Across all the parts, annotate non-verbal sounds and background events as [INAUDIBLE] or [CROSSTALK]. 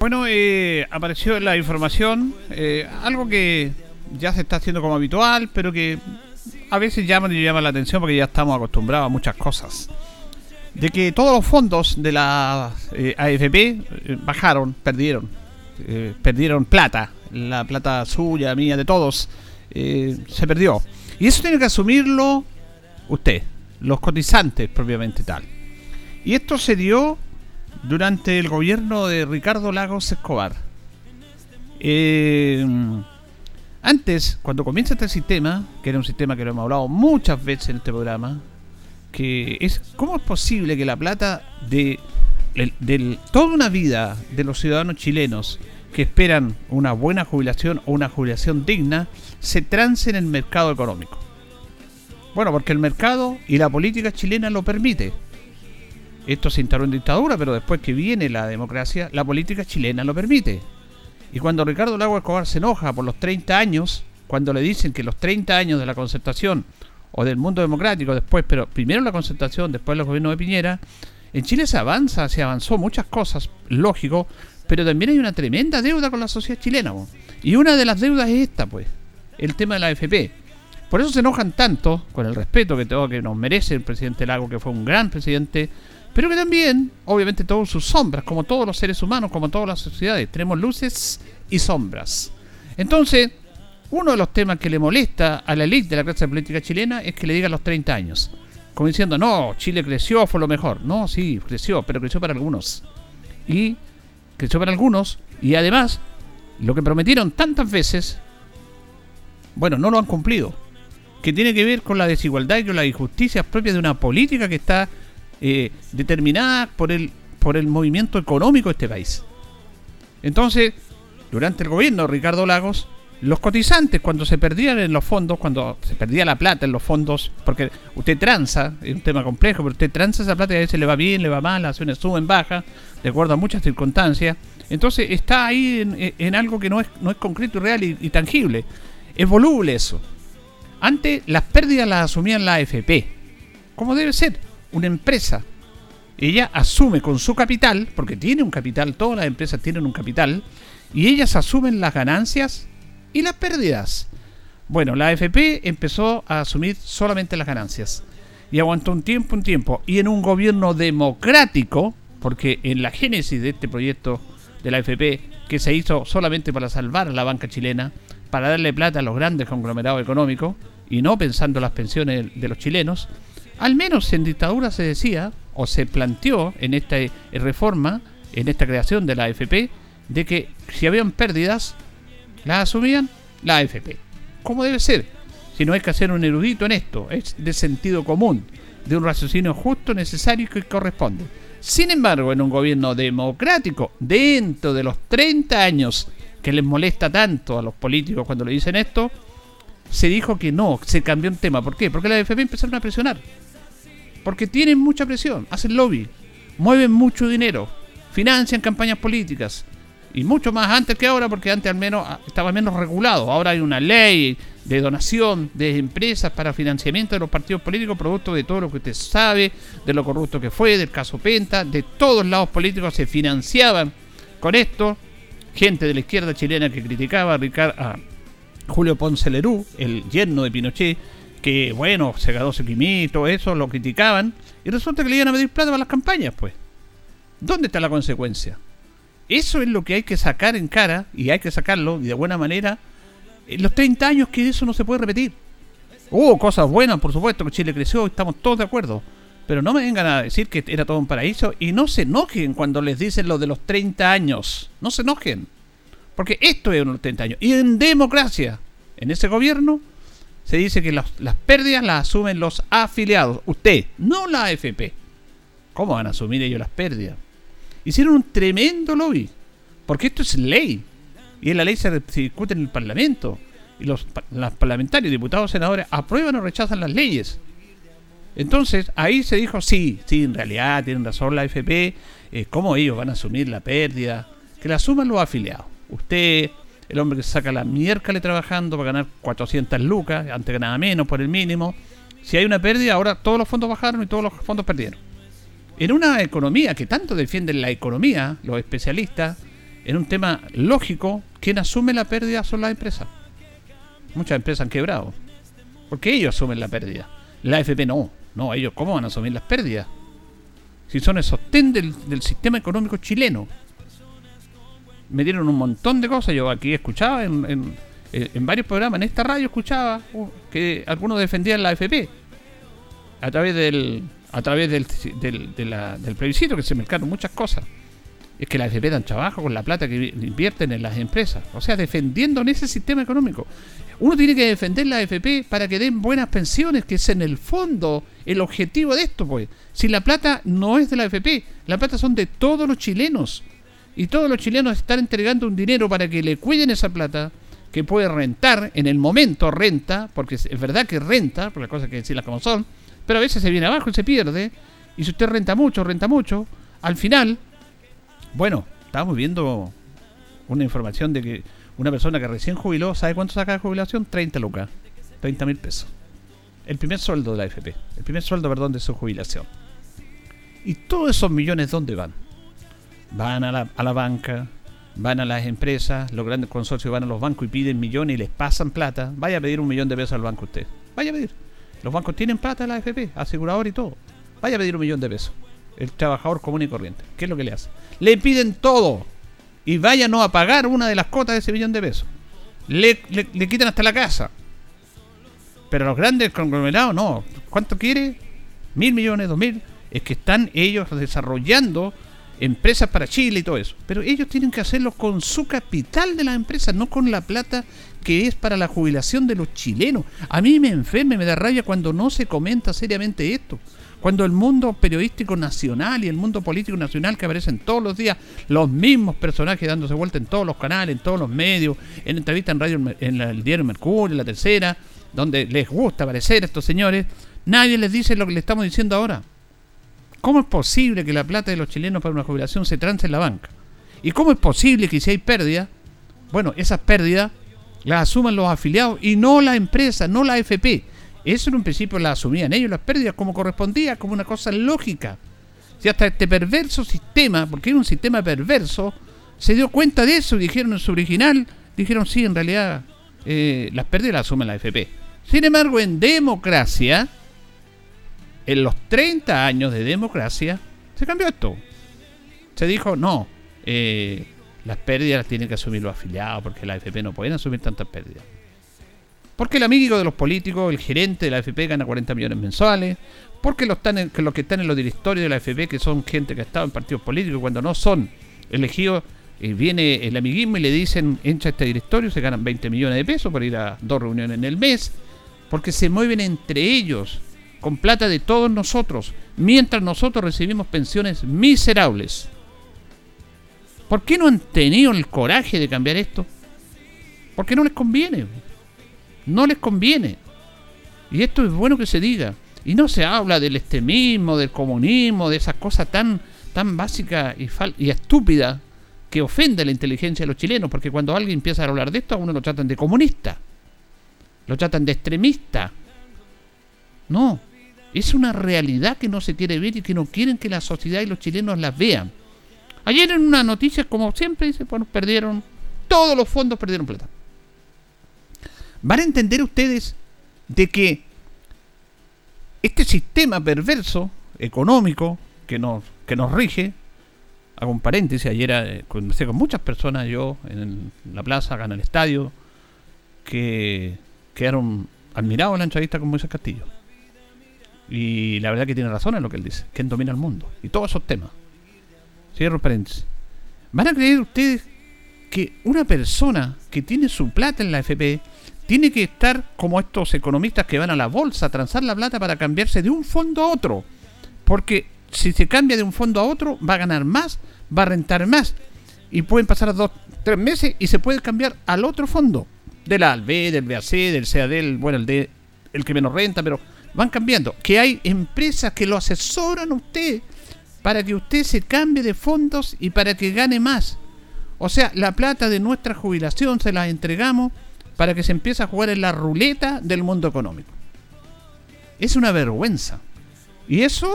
Bueno, eh, apareció la información, eh, algo que ya se está haciendo como habitual, pero que a veces llama y llama la atención porque ya estamos acostumbrados a muchas cosas. De que todos los fondos de la eh, AFP eh, bajaron, perdieron. Eh, perdieron plata. La plata suya, mía, de todos. se perdió. Y eso tiene que asumirlo usted, los cotizantes propiamente tal. Y esto se dio durante el gobierno de Ricardo Lagos Escobar. Eh, antes, cuando comienza este sistema, que era un sistema que lo hemos hablado muchas veces en este programa, que es cómo es posible que la plata de, toda una vida de los ciudadanos chilenos que esperan una buena jubilación o una jubilación digna se trance en el mercado económico. Bueno, porque el mercado y la política chilena lo permite. Esto se instaló en dictadura, pero después que viene la democracia, la política chilena lo permite. Y cuando Ricardo Lago Escobar se enoja por los 30 años, cuando le dicen que los 30 años de la concertación o del mundo democrático después, pero primero la concertación, después los gobiernos de Piñera, en Chile se avanza, se avanzó muchas cosas, lógico, pero también hay una tremenda deuda con la sociedad chilena. Y una de las deudas es esta, pues, el tema de la AFP. Por eso se enojan tanto, con el respeto que tengo que nos merece el presidente Lago, que fue un gran presidente, pero que también, obviamente, todas sus sombras, como todos los seres humanos, como todas las sociedades, tenemos luces y sombras. Entonces, uno de los temas que le molesta a la élite de la clase política chilena es que le digan los 30 años. Como diciendo, no, Chile creció, fue lo mejor. No, sí, creció, pero creció para algunos. Y creció para algunos. Y además, lo que prometieron tantas veces, bueno, no lo han cumplido. Que tiene que ver con la desigualdad y con las injusticias propias de una política que está eh, determinada por el, por el movimiento económico de este país. Entonces, durante el gobierno de Ricardo Lagos, los cotizantes cuando se perdían en los fondos, cuando se perdía la plata en los fondos, porque usted tranza, es un tema complejo, pero usted tranza esa plata y a veces le va bien, le va mal, las acciones suben, bajan, de acuerdo a muchas circunstancias. Entonces está ahí en, algo que no es, no es concreto y real y, y, tangible. Es voluble eso. Antes las pérdidas las asumían la AFP, como debe ser una empresa, ella asume con su capital, porque tiene un capital, todas las empresas tienen un capital, y ellas asumen las ganancias y las pérdidas. Bueno, la AFP empezó a asumir solamente las ganancias. Y aguantó un tiempo, un tiempo. Y en un gobierno democrático, porque en la génesis de este proyecto de la AFP, que se hizo solamente para salvar a la banca chilena, para darle plata a los grandes conglomerados económicos, y no pensando en las pensiones de los chilenos, al menos en dictadura se decía, o se planteó en esta eh, reforma, en esta creación de la AFP, de que si habían pérdidas, las asumían la AFP. ¿Cómo debe ser? Si no hay que hacer un erudito en esto, es de sentido común, de un raciocinio justo, necesario y que corresponde. Sin embargo, en un gobierno democrático, dentro de los 30 años que les molesta tanto a los políticos cuando le dicen esto, se dijo que no, se cambió un tema. ¿Por qué? Porque la AFP empezaron a presionar. Porque tienen mucha presión, hacen lobby, mueven mucho dinero, financian campañas políticas. Y mucho más antes que ahora, porque antes al menos ah, estaba menos regulado. Ahora hay una ley de donación de empresas para financiamiento de los partidos políticos, producto de todo lo que usted sabe, de lo corrupto que fue, del caso Penta, de todos lados políticos se financiaban con esto. Gente de la izquierda chilena que criticaba a, Julio Ponce Lerú, el yerno de Pinochet, que bueno, se ganó su quimito, eso, lo criticaban, y resulta que le iban a pedir plata para las campañas, pues. ¿Dónde está la consecuencia? Eso es lo que hay que sacar en cara, y hay que sacarlo, y de buena manera, en los 30 años que eso no se puede repetir. Hubo cosas buenas, por supuesto, que Chile creció, estamos todos de acuerdo. Pero no me vengan a decir que era todo un paraíso y no se enojen cuando les dicen lo de los 30 años. No se enojen. Porque esto es unos 30 años. Y en democracia, en ese gobierno, se dice que las pérdidas las asumen los afiliados. Usted, no la AFP. ¿Cómo van a asumir ellos las pérdidas? Hicieron un tremendo lobby. Porque esto es ley. Y en la ley se, discute en el Parlamento. Y los, parlamentarios, diputados, senadores aprueban o rechazan las leyes. Entonces, ahí se dijo, sí, sí, en realidad tienen razón la FP, eh, ¿cómo ellos van a asumir la pérdida? Que la asuman los afiliados. Usted, el hombre que saca la miércoles trabajando para ganar 400 lucas, antes ganaba menos por el mínimo. Si hay una pérdida, ahora todos los fondos bajaron y todos los fondos perdieron. En una economía que tanto defienden la economía, los especialistas, en un tema lógico, quien asume la pérdida son las empresas. Muchas empresas han quebrado. Porque ellos asumen la pérdida. La FP no. No, ellos, ¿cómo van a asumir las pérdidas? Si son el sostén del, sistema económico chileno. Me dieron un montón de cosas. Yo aquí escuchaba en, en, varios programas, en esta radio escuchaba uh, que algunos defendían la AFP a través del a través del, del, del plebiscito que se mercaron muchas cosas es que la AFP dan trabajo con la plata que invierten en las empresas. O sea, defendiendo en ese sistema económico. Uno tiene que defender la AFP para que den buenas pensiones, que es en el fondo el objetivo de esto, pues. Si la plata no es de la AFP, la plata son de todos los chilenos. Y todos los chilenos están entregando un dinero para que le cuiden esa plata, que puede rentar, en el momento renta, porque es verdad que renta, por las cosas que decirlas como son, pero a veces se viene abajo y se pierde. Y si usted renta mucho, renta mucho, al final bueno, estábamos viendo una información de que una persona que recién jubiló, ¿sabe cuánto saca de jubilación? 30 lucas, 30 mil pesos. El primer sueldo de la AFP, el primer sueldo, perdón, de su jubilación. ¿Y todos esos millones dónde van? Van a la, a la banca, van a las empresas, los grandes consorcios van a los bancos y piden millones y les pasan plata. Vaya a pedir un millón de pesos al banco usted. Vaya a pedir. Los bancos tienen plata la AFP, asegurador y todo. Vaya a pedir un millón de pesos el trabajador común y corriente. ¿Qué es lo que le hace? Le piden todo y vaya no a pagar una de las cotas de ese millón de pesos. Le, le, quitan hasta la casa. Pero los grandes conglomerados no. ¿Cuánto quiere? Mil millones, dos mil. Es que están ellos desarrollando empresas para Chile y todo eso. Pero ellos tienen que hacerlo con su capital de la empresa, no con la plata que es para la jubilación de los chilenos. A mí me enferme, me da rabia cuando no se comenta seriamente esto. Cuando el mundo periodístico nacional y el mundo político nacional que aparecen todos los días, los mismos personajes dándose vuelta en todos los canales, en todos los medios, en entrevistas en radio, en el diario Mercurio, en la tercera, donde les gusta aparecer a estos señores, nadie les dice lo que le estamos diciendo ahora. ¿Cómo es posible que la plata de los chilenos para una jubilación se trance en la banca? ¿Y cómo es posible que si hay pérdida, bueno, esas pérdidas las asuman los afiliados y no la empresa, no la AFP? Eso en un principio la asumían ellos, las pérdidas, como correspondía, como una cosa lógica. Si hasta este perverso sistema, porque era un sistema perverso, se dio cuenta de eso y dijeron en su original, dijeron sí, en realidad eh, las pérdidas las asume la FP. Sin embargo, en democracia, en los 30 años de democracia, se cambió esto. Se dijo, no, eh, las pérdidas las tienen que asumir los afiliados, porque la AFP no pueden asumir tantas pérdidas. Porque el amigo de los políticos, el gerente de la AFP, gana 40 millones mensuales. Porque los, que están en los directorios de la AFP, que son gente que ha estado en partidos políticos, cuando no son elegidos, eh, viene el amiguismo y le dicen, entra este directorio, se ganan 20 millones de pesos por ir a dos reuniones en el mes. Porque se mueven entre ellos, con plata de todos nosotros, mientras nosotros recibimos pensiones miserables. ¿Por qué no han tenido el coraje de cambiar esto? Porque no les conviene. No les conviene. Y esto es bueno que se diga. Y no se habla del extremismo, del comunismo, de esas cosas tan, tan básicas y, y estúpidas que ofende la inteligencia de los chilenos, porque cuando alguien empieza a hablar de esto, a uno lo tratan de comunista, lo tratan de extremista. No, es una realidad que no se quiere ver y que no quieren que la sociedad y los chilenos las vean. Ayer en una noticia, como siempre, dice, bueno, perdieron, todos los fondos perdieron plata van a entender ustedes de que este sistema perverso económico que nos, que nos rige, hago un paréntesis, ayer eh, conversé con muchas personas yo en la plaza, acá en el estadio, que quedaron admirado la entrevista con Moisés Castillo. Y la verdad que tiene razón en lo que él dice, que domina el mundo. Y todos esos temas. Cierro paréntesis. ¿Van a creer ustedes que una persona que tiene su plata en la FP tiene que estar como estos economistas que van a la bolsa a transar la plata para cambiarse de un fondo a otro? Porque si se cambia de un fondo a otro, va a ganar más, va a rentar más. Y pueden pasar dos, tres meses y se puede cambiar al otro fondo. Del ALB, del BAC, del CAD, bueno, el de el que menos renta, pero van cambiando. Que hay empresas que lo asesoran a usted para que usted se cambie de fondos y para que gane más. O sea, la plata de nuestra jubilación se la entregamos para que se empiece a jugar en la ruleta del mundo económico. Es una vergüenza. Y eso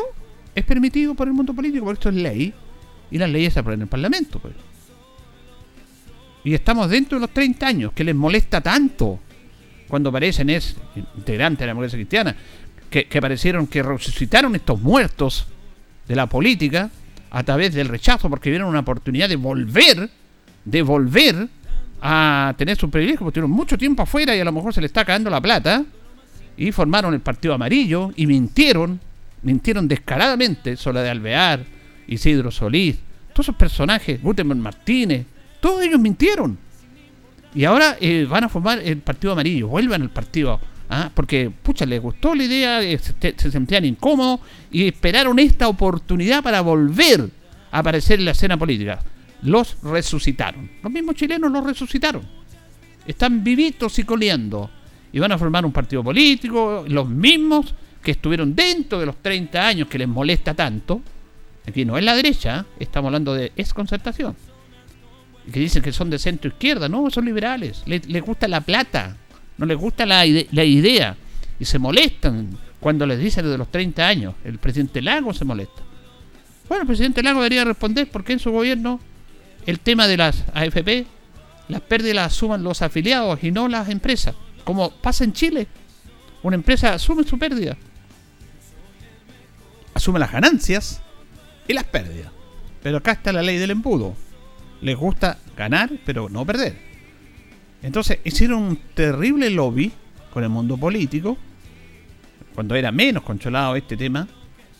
es permitido por el mundo político, porque esto es ley. Y las leyes se aprueban en el Parlamento. Pues. Y estamos dentro de los 30 años, que les molesta tanto cuando aparecen es integrantes de la democracia cristiana, que, aparecieron, que resucitaron estos muertos de la política a través del rechazo, porque vieron una oportunidad de volver, de volver a tener su privilegio, porque tuvieron mucho tiempo afuera y a lo mejor se les está cayendo la plata, y formaron el Partido Amarillo y mintieron, mintieron descaradamente, Sola de Alvear, Isidro Solís, todos esos personajes, Gutenberg Martínez, todos ellos mintieron. Y ahora eh, van a formar el Partido Amarillo, vuelvan al partido. ¿Ah? Porque, pucha, les gustó la idea, eh, se, sentían incómodos y esperaron esta oportunidad para volver a aparecer en la escena política. Los resucitaron. Los mismos chilenos los resucitaron. Están vivitos y coleando. Y van a formar un partido político, los mismos que estuvieron dentro de los 30 años que les molesta tanto. Aquí no es la derecha, ¿eh? estamos hablando de exconcertación que dicen que son de centro izquierda, no, son liberales, les, gusta la plata, no les gusta la, la idea y se molestan cuando les dicen de los 30 años. El presidente Lago se molesta. Bueno, el presidente Lago debería responder porque en su gobierno el tema de las AFP, las pérdidas las asuman los afiliados y no las empresas. Como pasa en Chile. Una empresa asume su pérdida. Asume las ganancias y las pérdidas. Pero acá está la ley del embudo les gusta ganar, pero no perder. Entonces hicieron un terrible lobby con el mundo político, cuando era menos controlado este tema,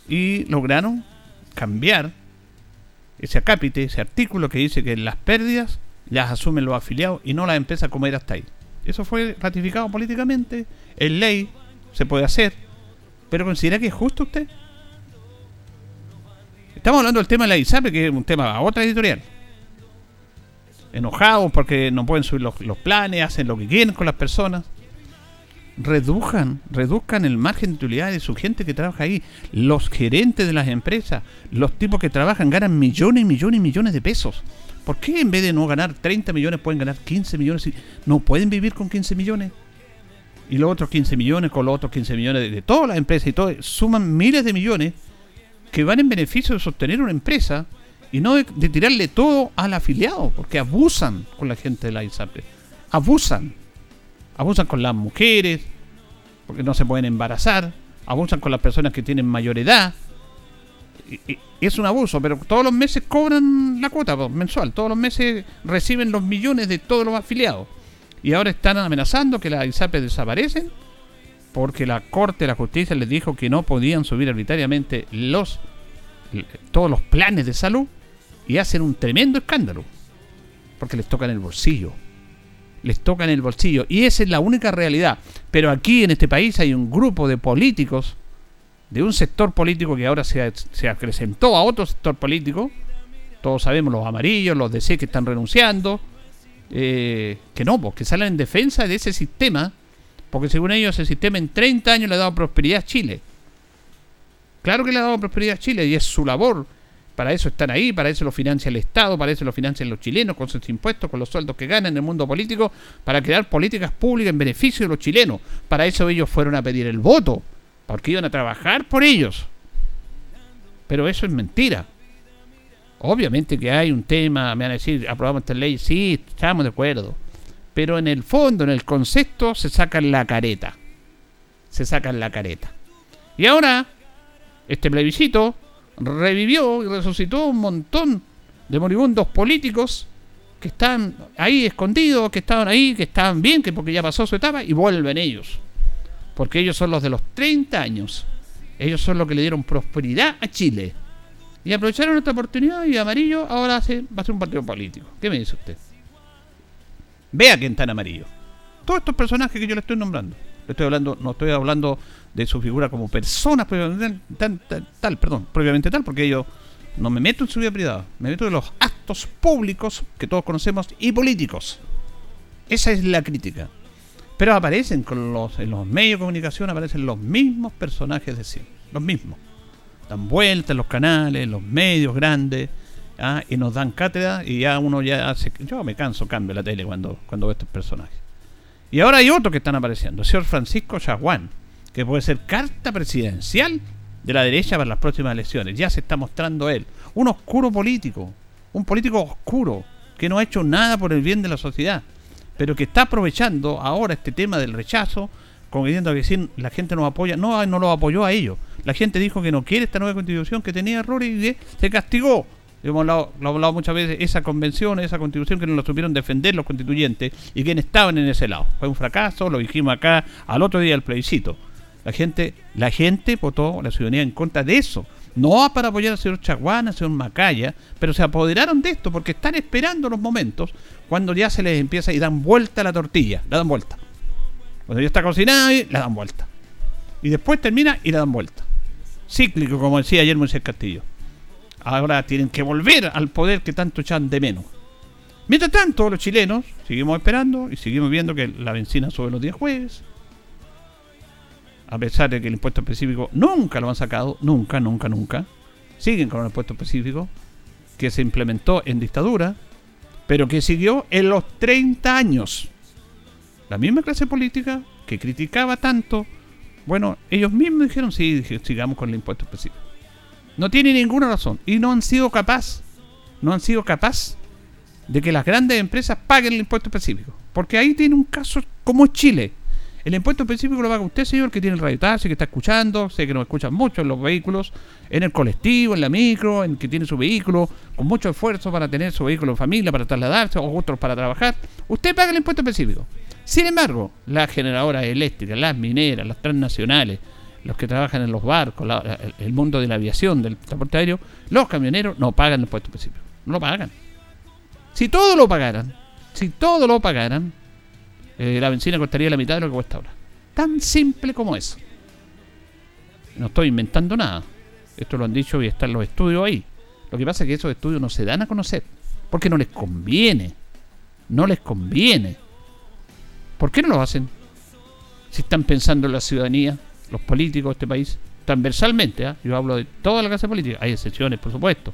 y lograron cambiar ese acápite, ese artículo que dice que las pérdidas las asumen los afiliados y no las empresas como era hasta ahí. Eso fue ratificado políticamente, en ley, se puede hacer, pero ¿considera que es justo usted? Estamos hablando del tema de la ISAPE, que es un tema a otra editorial enojados porque no pueden subir los, planes, hacen lo que quieren con las personas. Reduzcan, reduzcan el margen de utilidad de su gente que trabaja ahí. Los gerentes de las empresas, los tipos que trabajan ganan millones y millones y millones de pesos. ¿Por qué en vez de no ganar 30 millones pueden ganar 15 millones? ¿No pueden vivir con 15 millones? Y los otros 15 millones con los otros 15 millones de, de todas las empresas y todo, suman miles de millones que van en beneficio de sostener una empresa y no de, tirarle todo al afiliado, porque abusan con la gente de la ISAPRE. Abusan. Abusan con las mujeres, porque no se pueden embarazar. Abusan con las personas que tienen mayor edad. Y, es un abuso, pero todos los meses cobran la cuota mensual. Todos los meses reciben los millones de todos los afiliados. Y ahora están amenazando que las ISAPRE desaparecen porque la Corte de la Justicia les dijo que no podían subir arbitrariamente los todos los planes de salud y hacen un tremendo escándalo. Porque les toca en el bolsillo. Les toca en el bolsillo. Y esa es la única realidad. Pero aquí en este país hay un grupo de políticos, de un sector político que ahora se, se acrecentó a otro sector político. Todos sabemos los amarillos, los DC que están renunciando. Eh, que no, pues, salen en defensa de ese sistema. Porque según ellos ese sistema en 30 años le ha dado prosperidad a Chile. Claro que le ha dado prosperidad a Chile y es su labor. Para eso están ahí, para eso lo financia el Estado, para eso lo financian los chilenos con sus impuestos, con los sueldos que ganan en el mundo político, para crear políticas públicas en beneficio de los chilenos. Para eso ellos fueron a pedir el voto, porque iban a trabajar por ellos. Pero eso es mentira. Obviamente que hay un tema, me van a decir, aprobamos esta ley, sí, estamos de acuerdo. Pero en el fondo, en el concepto, se sacan la careta. Se sacan la careta. Y ahora este plebiscito revivió y resucitó un montón de moribundos políticos que están ahí escondidos, que estaban ahí, que estaban bien, que porque ya pasó su etapa, y vuelven ellos Porque ellos son los de los 30 años. Ellos son los que le dieron prosperidad a Chile. Y aprovecharon esta oportunidad y Amarillo ahora hace, va a ser un partido político. ¿Qué me dice usted? Vea quién está en amarillo. Todos estos personajes que yo le estoy nombrando. Estoy hablando, no estoy hablando de su figura como persona tal, tal, perdón, previamente tal, porque yo no me meto en su vida privada, me meto en los actos públicos que todos conocemos y políticos. Esa es la crítica. Pero aparecen en los medios de comunicación, aparecen los mismos personajes de siempre, los mismos. Dan vueltas en los canales, en los medios grandes, ¿ah? y nos dan cátedra y ya uno ya hace... Yo me canso, cambio la tele cuando, cuando veo estos personajes. Y ahora hay otros que están apareciendo. El señor Francisco Chaguán, que puede ser carta presidencial de la derecha para las próximas elecciones. Ya se está mostrando él. Un oscuro político. Un político oscuro que no ha hecho nada por el bien de la sociedad pero que está aprovechando ahora este tema del rechazo, como diciendo que la gente no apoya, no, no lo apoyó a ellos. La gente dijo que no quiere esta nueva constitución, que tenía errores y se castigó. Hemos hablado, lo hemos hablado muchas veces, esa convención, esa constitución que no lo supieron defender los constituyentes y quienes estaban en ese lado. Fue un fracaso, lo dijimos acá al otro día del plebiscito. La gente, la gente votó, la ciudadanía en contra de eso. No para apoyar al señor Chaguán, al señor Macaya, pero se apoderaron de esto porque están esperando los momentos cuando ya se les empieza y dan vuelta la tortilla, la dan vuelta. Cuando ya está cocinada la dan vuelta. Y después termina y la dan vuelta. Cíclico, como decía ayer Moisés Castillo. Ahora tienen que volver al poder que tanto echan de menos. Mientras tanto, los chilenos seguimos esperando y seguimos viendo que la benzina sube los días jueves. A pesar de que el impuesto específico nunca lo han sacado, nunca, nunca, nunca. Siguen con el impuesto específico que se implementó en dictadura pero que siguió en los 30 años. La misma clase política que criticaba tanto, bueno, ellos mismos dijeron, sí, sigamos con el impuesto específico. No tiene ninguna razón y no han sido capaz, no han sido capaz de que las grandes empresas paguen el impuesto específico. Porque ahí tiene un caso como Chile. El impuesto específico lo paga usted, señor, que tiene el radio taxi, que está escuchando, sé que nos escuchan mucho en los vehículos, en el colectivo, en la micro, en que tiene su vehículo, con mucho esfuerzo para tener su vehículo en familia, para trasladarse, o otros para trabajar. Usted paga el impuesto específico. Sin embargo, las generadoras eléctricas, las mineras, las transnacionales, los que trabajan en los barcos, el mundo de la aviación, del transporte aéreo, los camioneros no pagan el impuesto específico. No lo pagan. Si todo lo pagaran, si todo lo pagaran, eh, la benzina costaría la mitad de lo que cuesta ahora. Tan simple como eso. No estoy inventando nada. Esto lo han dicho y están los estudios ahí. Lo que pasa es que esos estudios no se dan a conocer. Porque no les conviene. No les conviene. ¿Por qué no lo hacen? Si están pensando en la ciudadanía, los políticos de este país, transversalmente, ¿ah? yo hablo de toda la clase política, hay excepciones, por supuesto.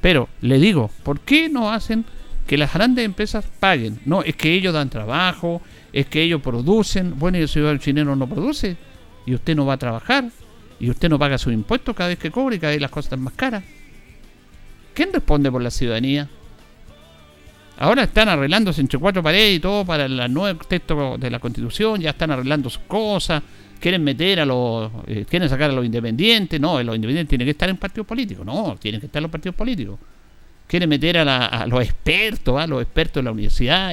Pero le digo, ¿por qué no hacen que las grandes empresas paguen. No, es que ellos dan trabajo, es que ellos producen. Bueno, y el ciudadano chileno no produce, y usted no va a trabajar, y usted no paga sus impuestos cada vez que cobre y cada vez las cosas están más caras. ¿Quién responde por la ciudadanía? Ahora están arreglándose entre cuatro paredes y todo para el nuevo texto de la constitución, ya están arreglando sus cosas, quieren meter a los, eh, quieren sacar a los independientes, no, los independientes tienen que estar en partidos políticos, no, tienen que estar en los partidos políticos quiere meter a, los expertos, a los expertos de la universidad.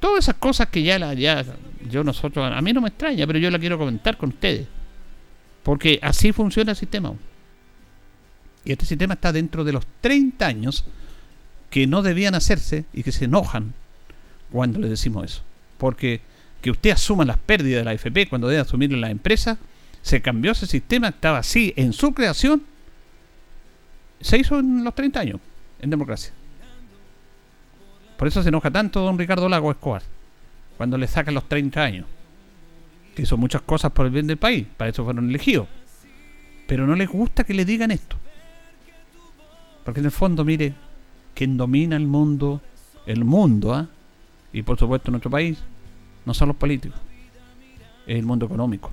Todas esas cosas que ya, la, ya yo nosotros, a mí no me extraña, pero yo la quiero comentar con ustedes. Porque así funciona el sistema. Y este sistema está dentro de los 30 años que no debían hacerse y que se enojan cuando le decimos eso. Porque que usted asuma las pérdidas de la AFP cuando debe asumir la empresa, se cambió ese sistema, estaba así en su creación se hizo en los 30 años, en democracia. Por eso se enoja tanto don Ricardo Lago Escobar, cuando le sacan los 30 años. Que hizo muchas cosas por el bien del país, para eso fueron elegidos. Pero no les gusta que le digan esto. Porque en el fondo, mire, quien domina el mundo, el mundo, ¿ah? y por supuesto nuestro país, no son los políticos, es el mundo económico.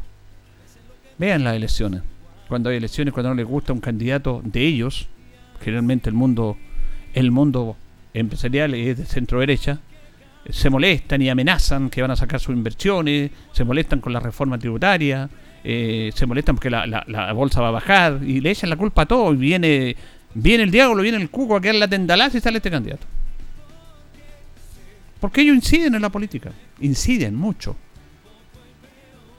Vean las elecciones. Cuando hay elecciones, cuando no les gusta un candidato de ellos, generalmente el mundo, el mundo empresarial es de centro derecha, se molestan y amenazan que van a sacar sus inversiones, se molestan con la reforma tributaria, eh, se molestan porque la, bolsa va a bajar y le echan la culpa a todo y viene, viene el diablo, viene el cuco a quedar la tendalaza y sale este candidato. Porque ellos inciden en la política, inciden mucho.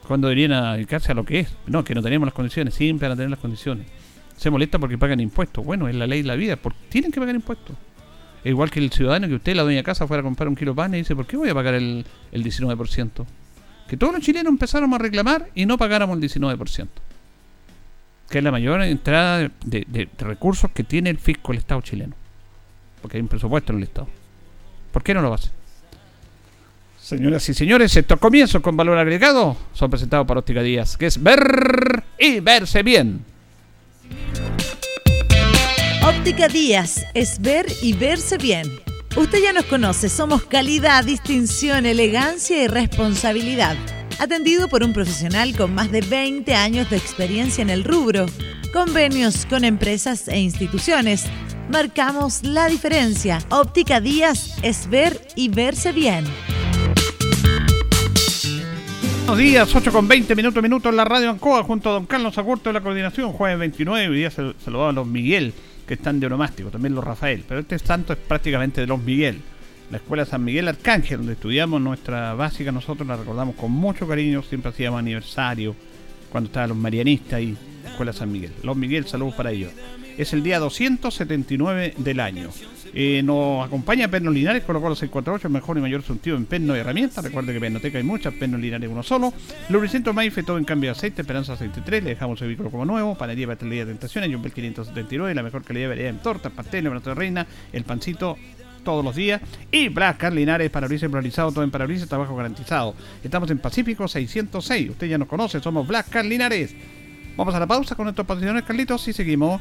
cuando deberían dedicarse a lo que es. No, que no tenemos las condiciones, siempre van a tener las condiciones. Se molesta porque pagan impuestos. Bueno, es la ley de la vida, porque tienen que pagar impuestos. Es igual que el ciudadano que usted, la dueña de casa, fuera a comprar un kilo de pan y dice, ¿por qué voy a pagar el, el 19%? Que todos los chilenos empezaron a reclamar y no pagáramos el 19%. Que es la mayor entrada de, recursos que tiene el fisco, el Estado chileno. Porque hay un presupuesto en el Estado. ¿Por qué no lo hace? Señoras y señores, estos comienzos con valor agregado son presentados por Óptica Díaz, que es ver y verse bien. Óptica Díaz es ver y verse bien. Usted ya nos conoce, somos calidad, distinción, elegancia y responsabilidad. Atendido por un profesional con más de 20 años de experiencia en el rubro, convenios con empresas e instituciones. Marcamos la diferencia. Óptica Díaz es ver y verse bien. Buenos días, 8 con 20 minutos minutos en la radio Ancoa junto a don Carlos Agurto de la coordinación, jueves 29, y día saludado a los Miguel, que están de onomástico, también los Rafael, pero este santo es prácticamente de los Miguel. La escuela San Miguel Arcángel, donde estudiamos nuestra básica, nosotros la recordamos con mucho cariño, siempre hacíamos aniversario, cuando estaban los marianistas y Escuela San Miguel. Los Miguel, saludos para ellos. Es el día 279 del año. Eh, nos acompaña Perno Linares, con Colo 648, el mejor y mayor sentido en perno y herramientas. Recuerde que Pernoteca hay muchas, Perno Linares uno solo. Lubricentro Maife, todo en cambio de aceite, Esperanza 63, le dejamos el vehículo como nuevo. Panadería Pastelería Tentaciones, Jumbel 579, la mejor calidad de variedad en tortas, pasteles, brazo de reina, el pancito todos los días. Y Blascar Linares, parabrisas polarizado, todo en parabrisas, trabajo garantizado. Estamos en Pacífico 606, usted ya nos conoce, somos Blascar Linares. Vamos a la pausa con nuestros patrocinadores, Carlitos, y seguimos.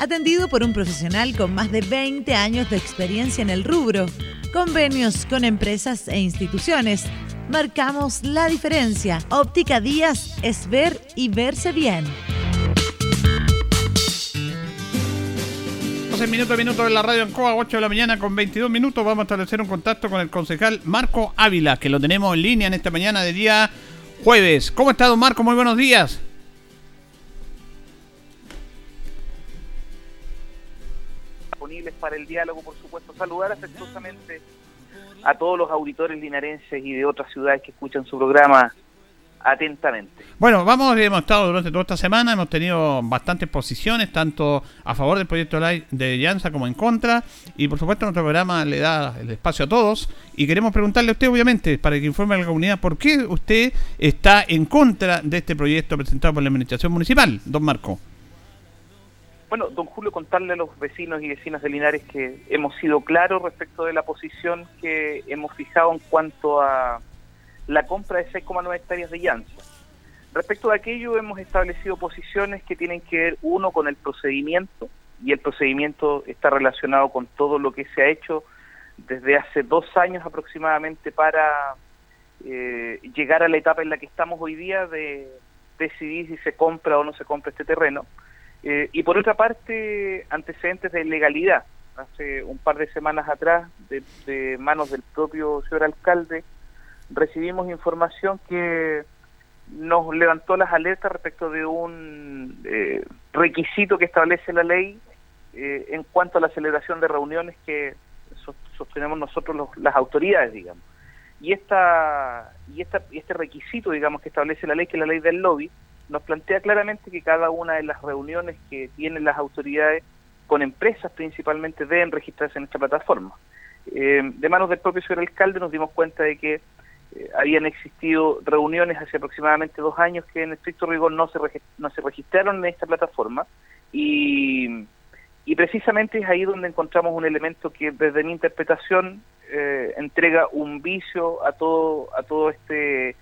atendido por un profesional con más de 20 años de experiencia en el rubro, convenios con empresas e instituciones. Marcamos la diferencia. Óptica Díaz es ver y verse bien. en minuto a minuto en la radio en Coa, 8 de la mañana con 22 minutos. Vamos a establecer un contacto con el concejal Marco Ávila, que lo tenemos en línea en esta mañana de día jueves. ¿Cómo está, don Marco? Muy buenos días. Para el diálogo, por supuesto. Saludar afectuosamente a todos los auditores linarenses y de otras ciudades que escuchan su programa atentamente. Bueno, vamos, hemos estado durante toda esta semana, hemos tenido bastantes posiciones, tanto a favor del proyecto de Llanza como en contra, y por supuesto nuestro programa le da el espacio a todos, y queremos preguntarle a usted, obviamente, para que informe a la comunidad, ¿por qué usted está en contra de este proyecto presentado por la Administración Municipal, don Marco? Bueno, don Julio, contarle a los vecinos y vecinas de Linares que hemos sido claros respecto de la posición que hemos fijado en cuanto a la compra de 6,9 hectáreas de llanza. Respecto de aquello, hemos establecido posiciones que tienen que ver, uno, con el procedimiento, y el procedimiento está relacionado con todo lo que se ha hecho desde hace dos años aproximadamente para eh, llegar a la etapa en la que estamos hoy día de decidir si se compra o no se compra este terreno. Eh, y por otra parte, antecedentes de legalidad. Hace un par de semanas atrás, de, manos del propio señor alcalde, recibimos información que nos levantó las alertas respecto de un eh, requisito que establece la ley eh, en cuanto a la celebración de reuniones que sostenemos nosotros las autoridades, digamos. Y esta y esta y este requisito, digamos, que establece la ley, que es la ley del lobby, nos plantea claramente que cada una de las reuniones que tienen las autoridades con empresas principalmente deben registrarse en esta plataforma. Eh, de manos del propio señor alcalde nos dimos cuenta de que eh, habían existido reuniones hace aproximadamente dos años que en estricto rigor no se, no se registraron en esta plataforma Y, y precisamente es ahí donde encontramos un elemento que desde mi interpretación eh, entrega un vicio a todo, a todo este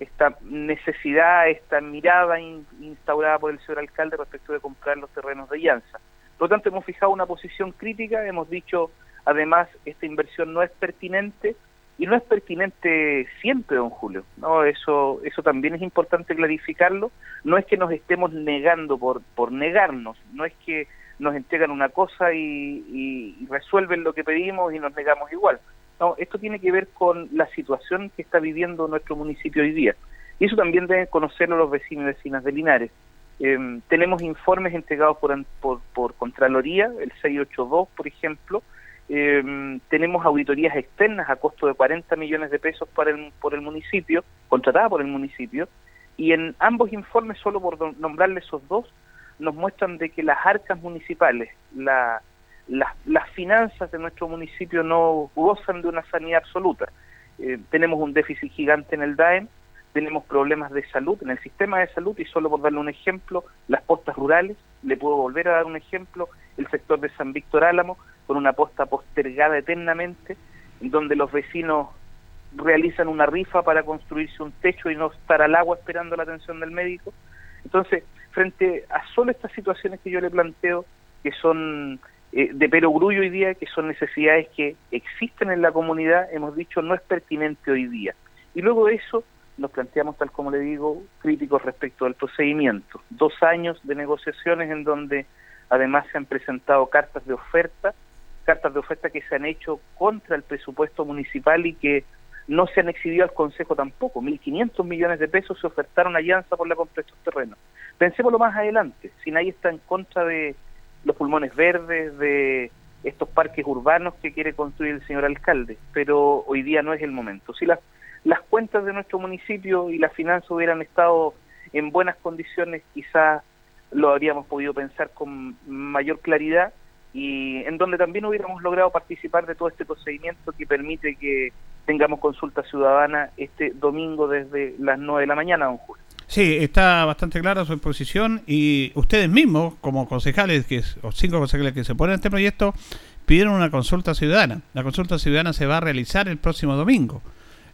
esta necesidad, esta mirada instaurada por el señor alcalde respecto de comprar los terrenos de Llanza. Por lo tanto, hemos fijado una posición crítica, hemos dicho, además, esta inversión no es pertinente, y no es pertinente siempre, don Julio. No, eso, eso también es importante clarificarlo. No es que nos estemos negando por, por negarnos, no es que nos entregan una cosa y, y resuelven lo que pedimos y nos negamos igual. No, esto tiene que ver con la situación que está viviendo nuestro municipio hoy día. Y eso también deben conocerlo los vecinos y vecinas de Linares. Em, tenemos informes entregados por, por, Contraloría, el 682, por ejemplo. Eh, tenemos auditorías externas a costo de 40 millones de pesos para el, por el municipio, contratada por el municipio. Y en ambos informes, solo por nombrarle esos dos, nos muestran de que las arcas municipales, la, las, finanzas de nuestro municipio no gozan de una sanidad absoluta. Eh, tenemos un déficit gigante en el DAEM, tenemos problemas de salud en el sistema de salud y solo por darle un ejemplo, las postas rurales, le puedo volver a dar un ejemplo, el sector de San Víctor Álamo, con una posta postergada eternamente, en donde los vecinos realizan una rifa para construirse un techo y no estar al agua esperando la atención del médico. Entonces, frente a solo estas situaciones que yo le planteo, que son eh, de perogrullo hoy día, que son necesidades que existen en la comunidad, hemos dicho no es pertinente hoy día. Y luego de eso nos planteamos, tal como le digo, críticos respecto al procedimiento. Dos años de negociaciones en donde además se han presentado cartas de oferta, cartas de oferta que se han hecho contra el presupuesto municipal y que no se han exhibido al Consejo tampoco. 1.500 millones de pesos se ofertaron a Llanza por la compra de estos terrenos. Pensémoslo más adelante, si nadie está en contra de los pulmones verdes, de estos parques urbanos que quiere construir el señor alcalde, pero hoy día no es el momento. Si las, las cuentas de nuestro municipio y las finanzas hubieran estado en buenas condiciones, quizás lo habríamos podido pensar con mayor claridad y en donde también hubiéramos logrado participar de todo este procedimiento que permite que tengamos consulta ciudadana este domingo desde las 9 de la mañana, don Julio. Sí, está bastante clara su posición y ustedes mismos, como concejales, que o cinco concejales que se ponen en este proyecto, pidieron una consulta ciudadana. La consulta ciudadana se va a realizar el próximo domingo.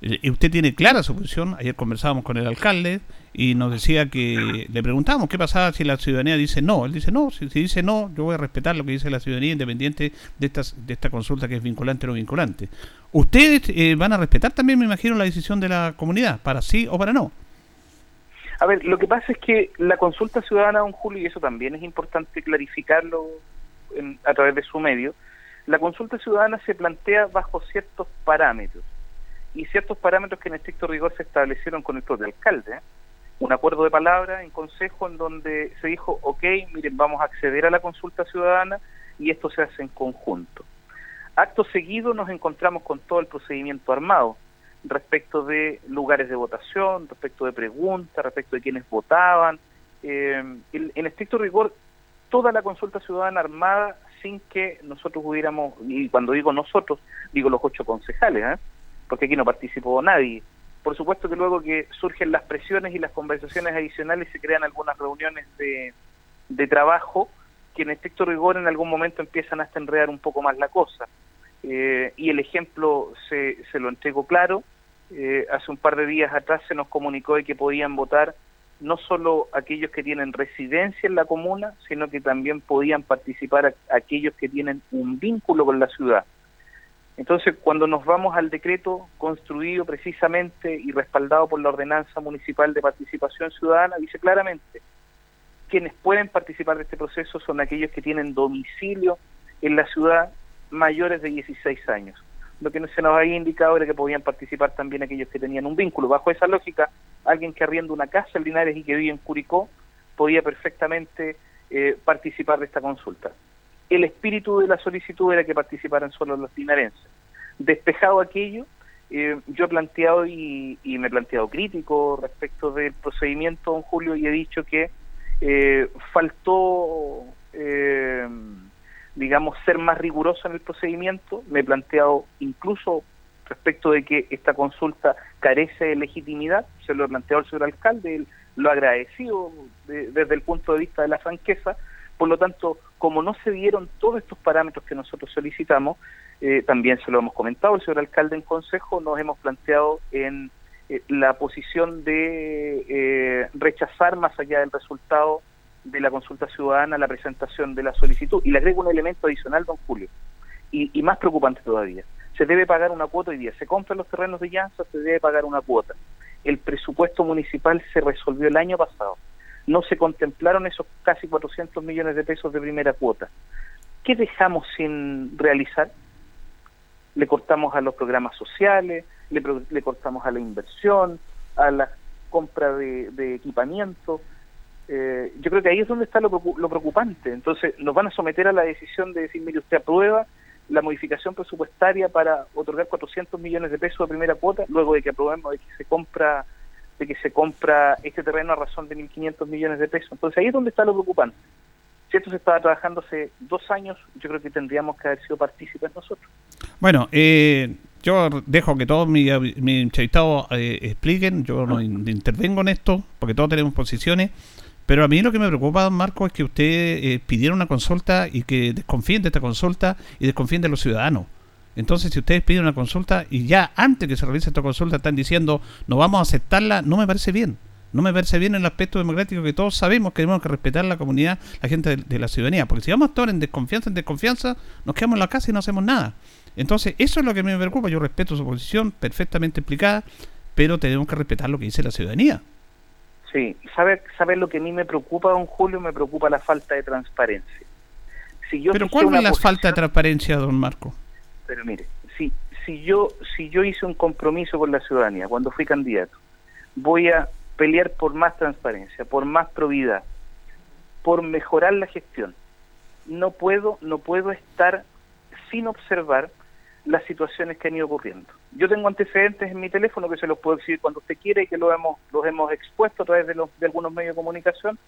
Eh, y usted tiene clara su posición. Ayer conversábamos con el alcalde y nos decía que le preguntábamos qué pasaba si la ciudadanía dice no. Él dice no, si, dice no, yo voy a respetar lo que dice la ciudadanía independiente de, estas, de esta consulta que es vinculante o no vinculante. Ustedes eh, van a respetar también, me imagino, la decisión de la comunidad, para sí o para no. A ver, lo que pasa es que la consulta ciudadana, don Julio, y eso también es importante clarificarlo a través de su medio, la consulta ciudadana se plantea bajo ciertos parámetros y ciertos parámetros que en estricto rigor se establecieron con el propio alcalde. Un acuerdo de palabra en consejo en donde se dijo, ok, miren, vamos a acceder a la consulta ciudadana y esto se hace en conjunto. Acto seguido nos encontramos con todo el procedimiento armado respecto de lugares de votación, respecto de preguntas, respecto de quienes votaban. Eh, en, estricto rigor, toda la consulta ciudadana armada sin que nosotros hubiéramos, y cuando digo nosotros, digo los ocho concejales, ¿eh? porque aquí no participó nadie. Por supuesto que luego que surgen las presiones y las conversaciones adicionales se crean algunas reuniones de, de trabajo que en estricto rigor en algún momento empiezan hasta enredar un poco más la cosa. Eh, y el ejemplo se, se lo entrego claro, eh, hace un par de días atrás se nos comunicó de que podían votar no solo aquellos que tienen residencia en la comuna, sino que también podían participar aquellos que tienen un vínculo con la ciudad. Entonces, cuando nos vamos al decreto construido precisamente y respaldado por la Ordenanza Municipal de Participación Ciudadana, dice claramente, quienes pueden participar de este proceso son aquellos que tienen domicilio en la ciudad mayores de 16 años lo que se nos había indicado era que podían participar también aquellos que tenían un vínculo. Bajo esa lógica, alguien que arrienda una casa en Linares y que vive en Curicó podía perfectamente eh, participar de esta consulta. El espíritu de la solicitud era que participaran solo los linarenses. Despejado aquello, eh, yo he planteado y, me he planteado crítico respecto del procedimiento, don Julio, y he dicho que eh, faltó digamos, ser más riguroso en el procedimiento. Me he planteado incluso respecto de que esta consulta carece de legitimidad, se lo he planteado al señor alcalde, él lo agradecido desde el punto de vista de la franqueza, Por lo tanto, como no se dieron todos estos parámetros que nosotros solicitamos, eh, también se lo hemos comentado el señor alcalde en consejo, nos hemos planteado en eh, la posición de eh, rechazar más allá del resultado de la consulta ciudadana la presentación de la solicitud. Y le agrego un elemento adicional, don Julio, y, más preocupante todavía. Se debe pagar una cuota hoy día. Se compran los terrenos de Llanza, se debe pagar una cuota. El presupuesto municipal se resolvió el año pasado. No se contemplaron esos casi 400 millones de pesos de primera cuota. ¿Qué dejamos sin realizar? Le cortamos a los programas sociales, le, le cortamos a la inversión, a la compra de equipamiento. Eh, yo creo que ahí es donde está lo, lo preocupante. Entonces, nos van a someter a la decisión de decir, mire, usted aprueba la modificación presupuestaria para otorgar 400 millones de pesos de primera cuota, luego de que aprobemos de que se compra de que se compra este terreno a razón de 1.500 millones de pesos. Entonces ahí es donde está lo preocupante. Si esto se estaba trabajando hace dos años, yo creo que tendríamos que haber sido partícipes nosotros. Bueno, eh, yo dejo que todos mis, mis entrevistados eh, expliquen, yo no intervengo en esto, porque todos tenemos posiciones. Pero a mí lo que me preocupa, don Marco, es que usted eh, pidiera una consulta y que desconfíen de esta consulta y desconfíen de los ciudadanos. Entonces, si ustedes piden una consulta y ya antes que se realice esta consulta están diciendo no vamos a aceptarla, no me parece bien. No me parece bien el aspecto democrático que todos sabemos que tenemos que respetar la comunidad, la gente de, la ciudadanía. Porque si vamos a estar en desconfianza, en desconfianza, nos quedamos en la casa y no hacemos nada. Entonces, eso es lo que a mí me preocupa. Yo respeto su posición, perfectamente explicada, pero tenemos que respetar lo que dice la ciudadanía. Sí, ¿sabe, sabe lo que a mí me preocupa, don Julio? Me preocupa la falta de transparencia. Si yo pero ¿cuál es la falta de transparencia, don Marco? Pero mire, si, si, yo, si yo hice un compromiso con la ciudadanía cuando fui candidato, voy a pelear por más transparencia, por más probidad, por mejorar la gestión. No puedo, no puedo estar sin observar las situaciones que han ido ocurriendo. Yo tengo antecedentes en mi teléfono que se los puedo decir cuando usted quiere y que lo hemos, los hemos expuesto a través de, los, de algunos medios de comunicación,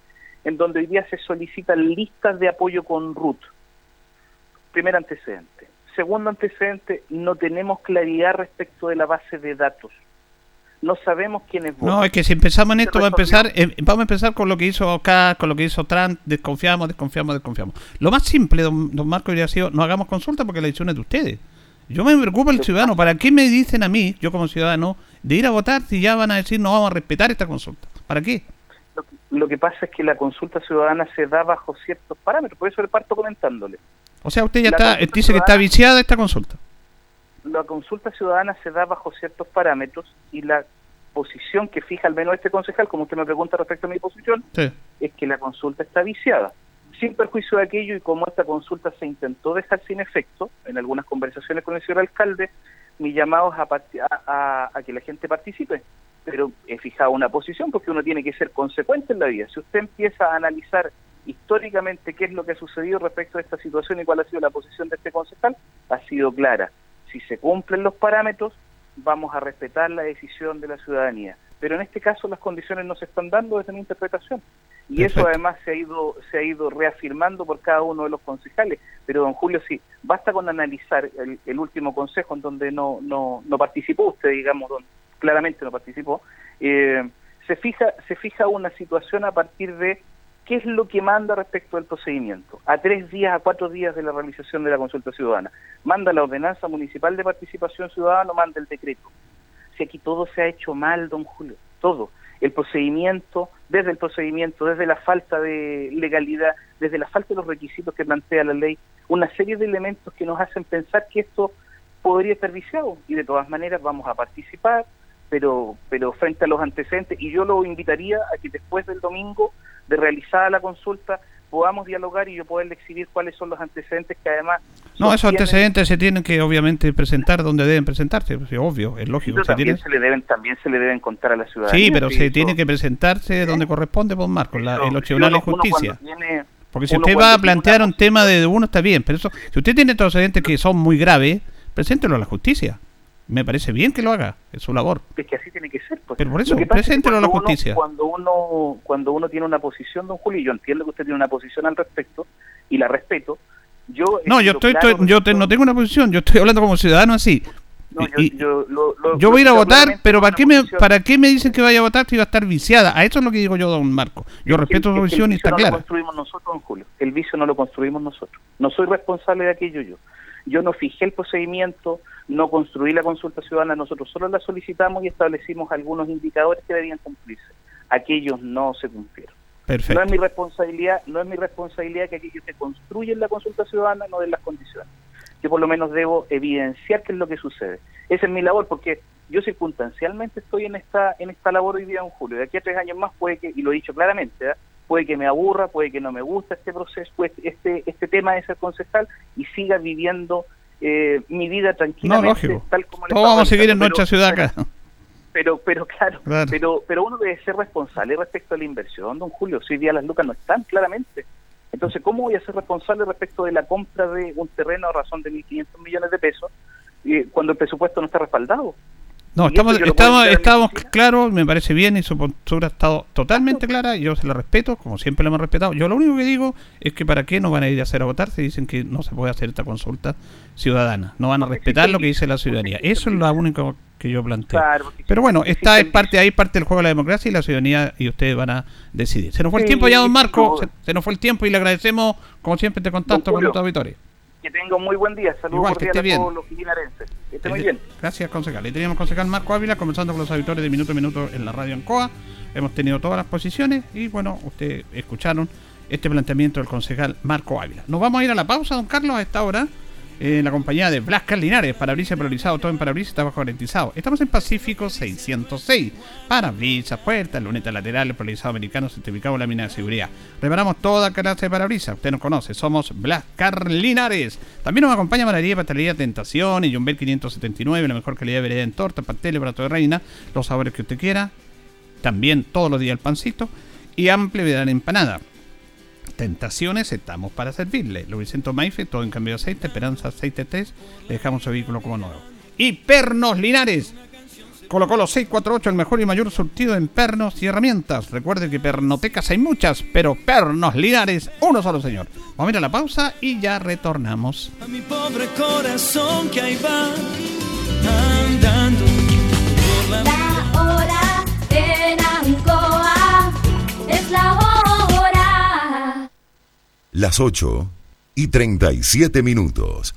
en donde hoy día se solicitan listas de apoyo con RUT. Primer antecedente. Segundo antecedente, no tenemos claridad respecto de la base de datos. No sabemos quiénes votan. No, es que si empezamos en esto, va a empezar, eh, vamos a empezar con lo que hizo acá, con lo que hizo Trump, desconfiamos, desconfiamos, desconfiamos. Lo más simple, don, don Marco, hubiera sido, no hagamos consulta porque la decisión es de ustedes yo me preocupa el ciudadano. ¿Para qué me dicen a mí, yo como ciudadano, de ir a votar si ya van a decir no vamos a respetar esta consulta? ¿Para qué? Lo que, pasa es que la consulta ciudadana se da bajo ciertos parámetros, por eso le parto comentándole. O sea, usted ya está, dice que está viciada esta consulta. La consulta ciudadana se da bajo ciertos parámetros y la posición que fija al menos este concejal, como usted me pregunta respecto a mi posición, es que la consulta está viciada sin perjuicio de aquello y como esta consulta se intentó dejar sin efecto en algunas conversaciones con el señor alcalde, mi llamado es a, a, que la gente participe, pero he fijado una posición porque uno tiene que ser consecuente en la vida. Si usted empieza a analizar históricamente qué es lo que ha sucedido respecto a esta situación y cuál ha sido la posición de este concejal, ha sido clara. Si se cumplen los parámetros, vamos a respetar la decisión de la ciudadanía. Pero en este caso las condiciones no se están dando desde mi interpretación. Y eso además se ha ido se ha ido reafirmando por cada uno de los concejales. Pero don Julio sí basta con analizar el, último consejo en donde no no no participó usted digamos don, claramente no participó. Eh, se fija se fija una situación a partir de qué es lo que manda respecto al procedimiento. A tres días a cuatro días de la realización de la consulta ciudadana. Manda la ordenanza municipal de participación ciudadana manda el decreto si aquí todo se ha hecho mal don Julio todo. El procedimiento, desde el procedimiento, desde la falta de legalidad, desde la falta de los requisitos que plantea la ley, una serie de elementos que nos hacen pensar que esto podría estar viciado. Y de todas maneras vamos a participar, pero, pero frente a los antecedentes, y yo lo invitaría a que después del domingo de realizada la consulta podamos dialogar y yo poderle exhibir cuáles son los antecedentes que además... No, esos antecedentes se tienen que obviamente presentar donde deben presentarse, pues, obvio, es lógico. también, se le deben, también se le deben contar a la ciudadanía. Sí, pero se tiene que presentarse donde corresponde, pues Marcos, la, en los tribunales de justicia. Porque si usted va a plantear un tema de uno está bien, pero eso, si usted tiene antecedentes que son muy graves, preséntelo a la justicia me parece bien que lo haga, es su labor. Es que así tiene que ser. Pues. Pero por eso, preséntelo a la justicia. cuando, uno, cuando uno tiene una posición, don Julio, y yo entiendo que usted tiene una posición al respecto, y la respeto, yo... No, yo, estoy, yo no tengo una posición, yo estoy hablando como ciudadano así. yo, voy a ir a votar, pero ¿para qué, me, ¿para qué me dicen que vaya a votar si va a estar viciada? A eso es lo que digo yo, don Marco. Yo respeto su visión y está claro. El vicio no lo construimos nosotros, don Julio. El vicio no lo construimos nosotros. No soy responsable de aquello yo. Yo no fijé el procedimiento, no construí la consulta ciudadana, nosotros solo la solicitamos y establecimos algunos indicadores que debían cumplirse. Aquellos no se cumplieron. No es mi responsabilidad, no es mi responsabilidad que aquellos que construyen la consulta ciudadana no den las condiciones. Yo por lo menos debo evidenciar qué es lo que sucede. Esa es mi labor porque yo circunstancialmente estoy en esta en esta labor hoy día en julio. De aquí a tres años más puede que, y lo he dicho claramente, ¿eh? Puede que me aburra, puede que no me guste este proceso, pues este este tema de ser concejal y siga viviendo eh, mi vida tranquilamente tal como Todos vamos a seguir en nuestra ciudad acá pero pero claro, pero pero uno debe ser responsable respecto a la inversión, don Julio. Si hoy día las lucas no están claramente. Entonces, ¿cómo voy a ser responsable respecto de la compra de un terreno a razón de 1.500 millones de pesos eh, cuando el presupuesto no está respaldado? No, estamos, estamos, estamos claros, me parece bien y su postura ha estado totalmente clara, yo se la respeto, como siempre lo hemos respetado. Yo lo único que digo es que para qué no van a ir a hacer a votar si dicen que no se puede hacer esta consulta ciudadana, no van a respetar lo que dice la ciudadanía. Eso es lo único que yo planteo. Pero bueno, esta es parte ahí parte del juego de la democracia y la ciudadanía y ustedes van a decidir. Se nos fue el tiempo ya, don Marco, se, nos fue el tiempo y le agradecemos, como siempre, este contacto con nuestro auditorio. Que tenga un muy buen día. Saludos a todos los guinarenses. Que esté muy bien. Gracias, concejal. Y teníamos concejal Marco Ávila comenzando con los auditores de Minuto a Minuto en la radio Ancoa. Hemos tenido todas las posiciones y bueno, ustedes escucharon este planteamiento del concejal Marco Ávila. Nos vamos a ir a la pausa, don Carlos, a esta hora en la compañía de Blascar Linares, parabrisas polarizado, todo en parabrisas, trabajo garantizado. Estamos en Pacífico 606, parabrisas, puertas, lunetas laterales, polarizado americano, certificado lámina de seguridad. Reparamos toda clase de parabrisas, usted nos conoce, somos Blascar Linares. También nos acompaña Mararía Pastelería Tentación y Jumbel 579, la mejor calidad de vereda en torta, pasteles, brazo de reina, los sabores que usted quiera. También todos los días el pancito y amplia variedad empanada. Tentaciones, estamos para servirle. Luisento Maife, todo en cambio de aceite, Esperanza Aceite 3, le dejamos su vehículo como nuevo. Y Pernos Linares. Colo Colo 648, el mejor y mayor surtido en pernos y herramientas. Recuerde que pernotecas hay muchas, pero pernos Linares, uno solo señor. Vamos a ir a la pausa y ya retornamos. A mi pobre corazón que ahí va andando por la, la hora en Ancoa es la hora las 8 y 37 minutos.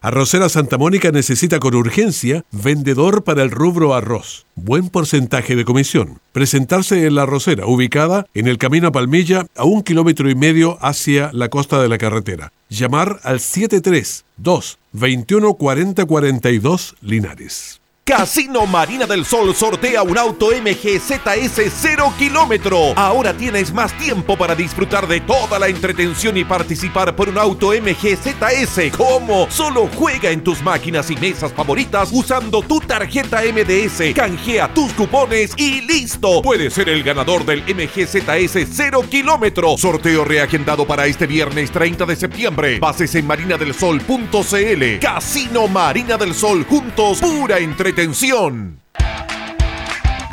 Arrocera Santa Mónica necesita con urgencia vendedor para el rubro arroz. Buen porcentaje de comisión. Presentarse en la arrocera, ubicada en el camino a Palmilla, a un kilómetro y medio hacia la costa de la carretera. Llamar al 732 21 40 42 Linares. Casino Marina del Sol sortea un auto MGZS 0 kilómetro. Ahora tienes más tiempo para disfrutar de toda la entretención y participar por un auto MGZS. ¿Cómo? Solo juega en tus máquinas y mesas favoritas usando tu tarjeta MDS. Canjea tus cupones y listo. Puedes ser el ganador del MGZS 0 kilómetro. Sorteo reagendado para este viernes 30 de septiembre. Bases en marinadelsol.cl. Casino Marina del Sol. Juntos, pura entretención Atención.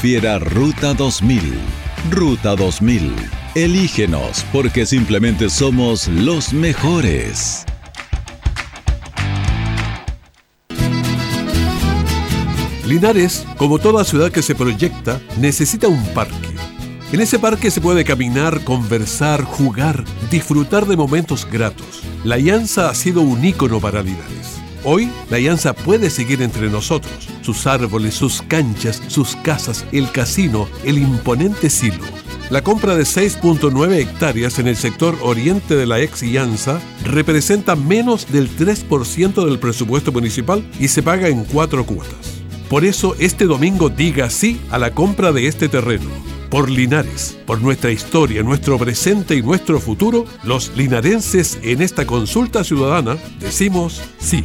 Prefiera Ruta 2000. Ruta 2000. Elígenos porque simplemente somos los mejores. Linares, como toda ciudad que se proyecta, necesita un parque en ese parque se puede caminar, conversar, jugar, disfrutar de momentos gratos. La Llanza ha sido un ícono para Linares. Hoy, la Llanza puede seguir entre nosotros. Sus árboles, sus canchas, sus casas, el casino, el imponente silo. La compra de 6.9 hectáreas en el sector oriente de la ex Llanza representa menos del 3% del presupuesto municipal y se paga en cuatro cuotas. Por eso, este domingo diga sí a la compra de este terreno por Linares, por nuestra historia, nuestro presente y nuestro futuro, los linarenses en esta consulta ciudadana decimos sí.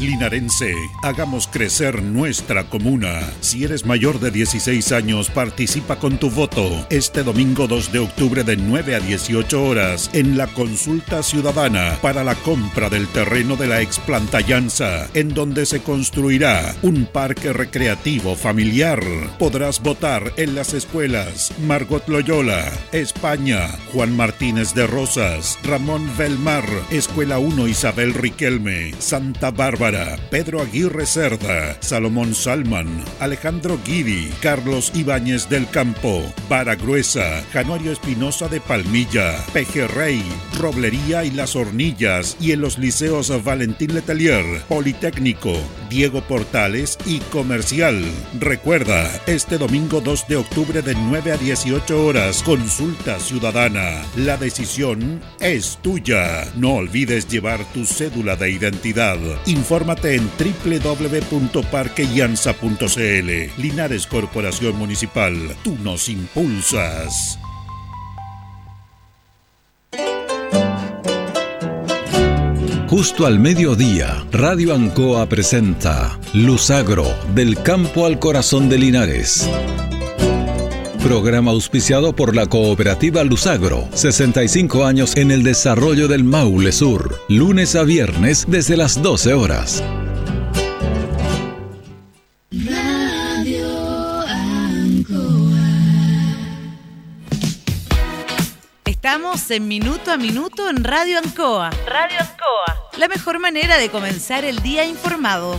Linarense, hagamos crecer nuestra comuna. Si eres mayor de 16 años, participa con tu voto este domingo 2 de octubre de 9 a 18 horas en la consulta ciudadana para la compra del terreno de la explantallanza, en donde se construirá un parque recreativo familiar. Podrás votar en las escuelas Margot Loyola, España, Juan Martínez de Rosas, Ramón Belmar, Escuela 1 Isabel Riquelme, Santa Bárbara, Pedro Aguirre Cerda, Salomón Salman, Alejandro Guidi, Carlos Ibáñez del Campo, Vara Gruesa, Januario Espinosa de Palmilla, Pejerrey, Roblería y Las Hornillas y en los liceos Valentín Letelier, Politécnico, Diego Portales y Comercial. Recuerda, este domingo 2 de octubre de 9 a 18 horas, consulta ciudadana. La decisión es tuya. No olvides llevar tu cédula de identidad. Infórmate en www.parqueyanza.cl. Linares Corporación Municipal, tú nos impulsas. Justo al mediodía, Radio Ancoa presenta Luzagro, del campo al corazón de Linares. Programa auspiciado por la cooperativa Luzagro, 65 años en el desarrollo del Maule Sur, lunes a viernes desde las 12 horas. Radio Ancoa. Estamos en Minuto a Minuto en Radio Ancoa. Radio Ancoa. La mejor manera de comenzar el día informado.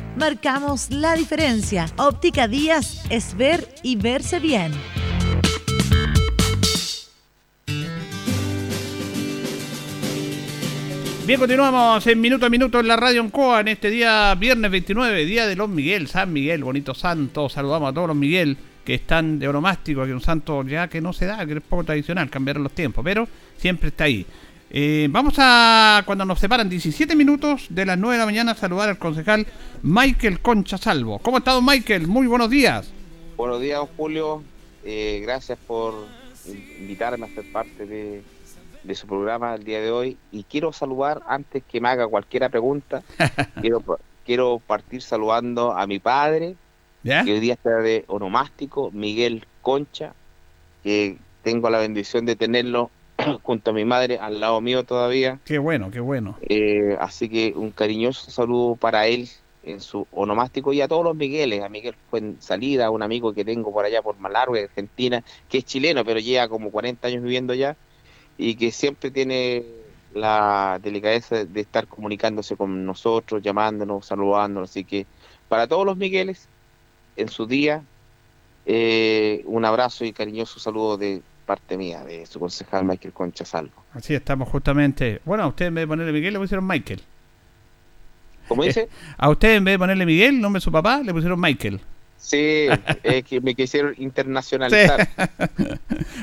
Marcamos la diferencia. Óptica Díaz es ver y verse bien. Bien, continuamos en minuto a minuto en la radio Ancoa en este día viernes 29, día de los Miguel, San Miguel, bonito santo. Saludamos a todos los Miguel que están de oromástico, que un santo ya que no se da, que es poco tradicional, cambiaron los tiempos, pero siempre está ahí. Eh, vamos a, cuando nos separan 17 minutos de las 9 de la mañana, saludar al concejal Michael Concha Salvo. ¿Cómo ha estado Michael? Muy buenos días. Buenos días, don Julio. Eh, gracias por invitarme a ser parte de, de su programa el día de hoy. Y quiero saludar, antes que me haga cualquier pregunta, [LAUGHS] quiero, quiero partir saludando a mi padre, ¿Ya? que hoy día está de onomástico, Miguel Concha, que tengo la bendición de tenerlo [COUGHS] junto a mi madre al lado mío todavía. Qué bueno, qué bueno. Eh, así que un cariñoso saludo para él en su onomástico y a todos los Migueles, a Miguel Salida, un amigo que tengo por allá por Malargue, Argentina, que es chileno, pero lleva como 40 años viviendo allá y que siempre tiene la delicadeza de estar comunicándose con nosotros, llamándonos, saludándonos. Así que para todos los Migueles, en su día, eh, un abrazo y cariñoso saludo de parte mía, de su concejal Michael Concha Salvo. Así estamos justamente. Bueno, a usted en vez de ponerle Miguel le pusieron Michael. ¿Cómo dice? A usted en vez de ponerle Miguel, nombre de su papá, le pusieron Michael. Sí, es que me quisieron internacionalizar. [LAUGHS] Sí.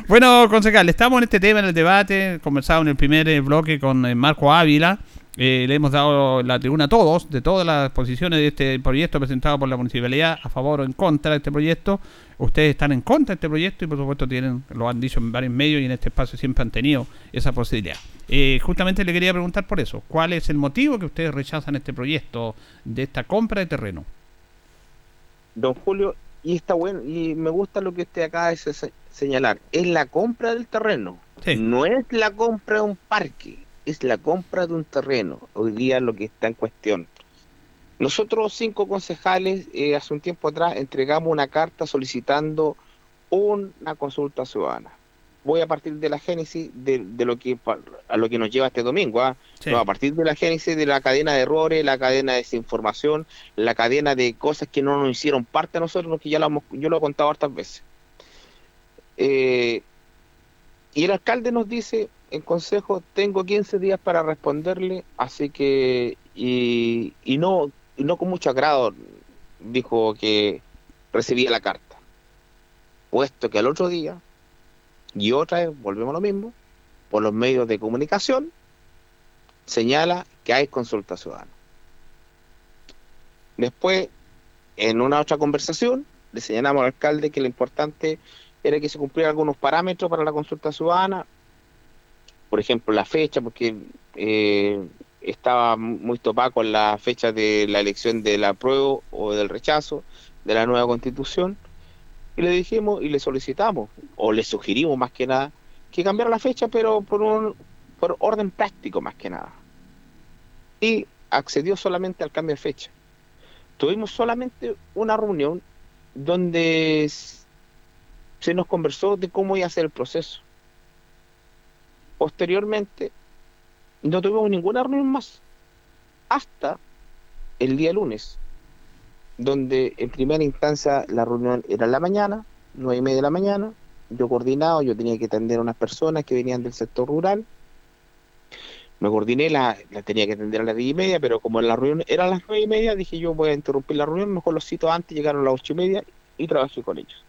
bueno, concejal, estamos en este tema, en el debate, conversado en el primer eh, bloque con eh, Marco Ávila, Eh, le hemos dado la tribuna a todos, de todas las posiciones de este proyecto presentado por la municipalidad, a favor o en contra de este proyecto. Ustedes están en contra de este proyecto y por supuesto tienen, lo han dicho en varios medios y en este espacio siempre han tenido esa posibilidad. Eh, justamente le quería preguntar por eso, ¿cuál es el motivo que ustedes rechazan este proyecto de esta compra de terreno? Don Julio, y está bueno, y me gusta lo que usted acaba de se- señalar, es la compra del terreno, no es la compra de un parque, es la compra de un terreno, hoy día lo que está en cuestión. Nosotros cinco concejales eh, hace un tiempo atrás entregamos una carta solicitando una consulta ciudadana. Voy a partir de la génesis de, de lo que a lo que nos lleva este domingo, ¿ah? Sí. No, a partir de la génesis de la cadena de errores, la cadena de desinformación, la cadena de cosas que no nos hicieron parte a nosotros, que ya lo hemos, yo lo he contado hartas veces. Eh, y el alcalde nos dice en consejo, tengo 15 días para responderle, así que, y, y no, y no con mucho agrado, dijo que recibía la carta. Puesto que al otro día, y otra vez, volvemos a lo mismo, por los medios de comunicación, señala que hay consulta ciudadana. Después, en una otra conversación, le señalamos al alcalde que lo importante era que se cumplieran algunos parámetros para la consulta ciudadana, por ejemplo, la fecha, porque eh, estaba muy topada con la fecha de la elección del apruebo o del rechazo de la nueva constitución, y le dijimos y le solicitamos, o le sugerimos más que nada, que cambiara la fecha, pero por un por orden práctico más que nada. Y accedió solamente al cambio de fecha. Tuvimos solamente una reunión donde se nos conversó de cómo iba a ser el proceso. Posteriormente, no tuvimos ninguna reunión más hasta el día lunes, donde en primera instancia la reunión era en la mañana, nueve y media de la mañana, yo coordinado, yo tenía que atender a unas personas que venían del sector rural, me coordiné, la, la tenía que atender a las diez y media, pero como la reunión era a las nueve y media, dije yo voy a interrumpir la reunión, mejor los cito antes, llegaron a las ocho y media y trabajé con ellos.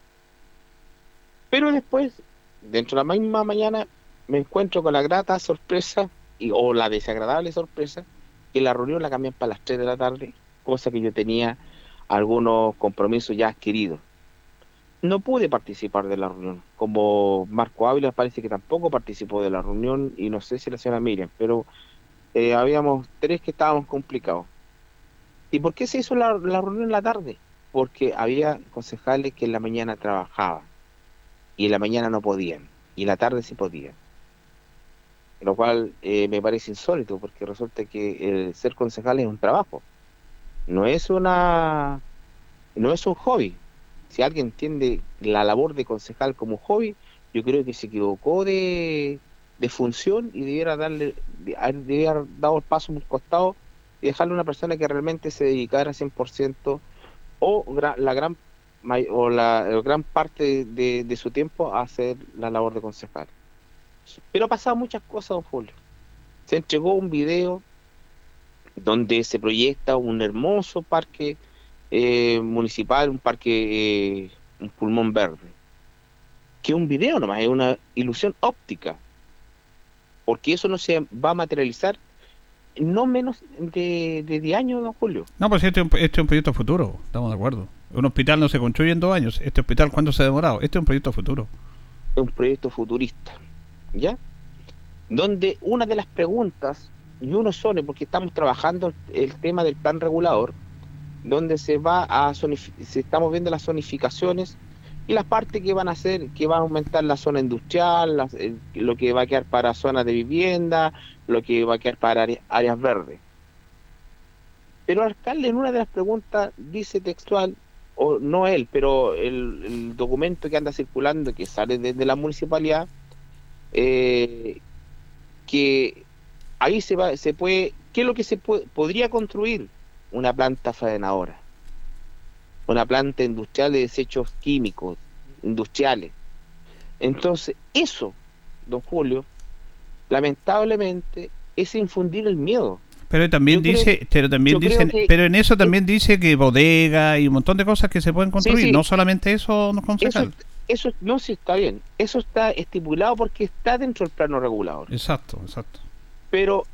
Pero después, dentro de la misma mañana, me encuentro con la grata sorpresa y, o la desagradable sorpresa que la reunión la cambian para las 3 de la tarde, cosa que yo tenía algunos compromisos ya adquiridos. No pude participar de la reunión, como Marco Ávila parece que tampoco participó de la reunión y no sé si la señora Miriam, pero eh, habíamos tres que estábamos complicados. ¿Y por qué se hizo la, la reunión en la tarde? Porque había concejales que en la mañana trabajaban y en la mañana no podían y en la tarde sí podían. Lo cual eh, me parece insólito porque resulta que el ser concejal es un trabajo, no es una no es un hobby. Si alguien entiende la labor de concejal como hobby, yo creo que se equivocó de, de función y debiera darle debiera haber dado el paso un costado y dejarle a una persona que realmente se dedicara 100% o la gran o la, la gran parte de, de su tiempo a hacer la labor de concejal. Pero ha pasado muchas cosas, don Julio. Se entregó un video donde se proyecta un hermoso parque eh, municipal, un parque, eh, un pulmón verde. Que un video nomás, es una ilusión óptica. Porque eso no se va a materializar no menos de, de 10 años, don Julio. No, pues este es, un, este es un proyecto futuro, estamos de acuerdo. Un hospital no se construye en dos años. Este hospital, ¿cuánto se ha demorado? Este es un proyecto futuro. es un proyecto futurista, ¿ya? Donde una de las preguntas, y uno solo, porque estamos trabajando el tema del plan regulador, donde se va a se estamos viendo las zonificaciones y las partes que van a hacer, que van a aumentar la zona industrial, el- lo que va a quedar para zonas de vivienda, lo que va a quedar para área- áreas verdes. Pero el alcalde en una de las preguntas dice textual, o no él, pero el documento que anda circulando, que sale desde la municipalidad, eh, que ahí se va, se puede, ¿qué es lo que se puede, podría construir? Una planta faenadora, una planta industrial de desechos químicos, industriales. Entonces, eso, don Julio, lamentablemente, es infundir el miedo. Pero también Yo creo- dice, pero también dicen, que- pero en eso también dice que bodega y un montón de cosas que se pueden construir, sí. no solamente eso, no concejal. eso no sí está bien, eso está estipulado porque está dentro del plano regulador. Exacto, exacto. pero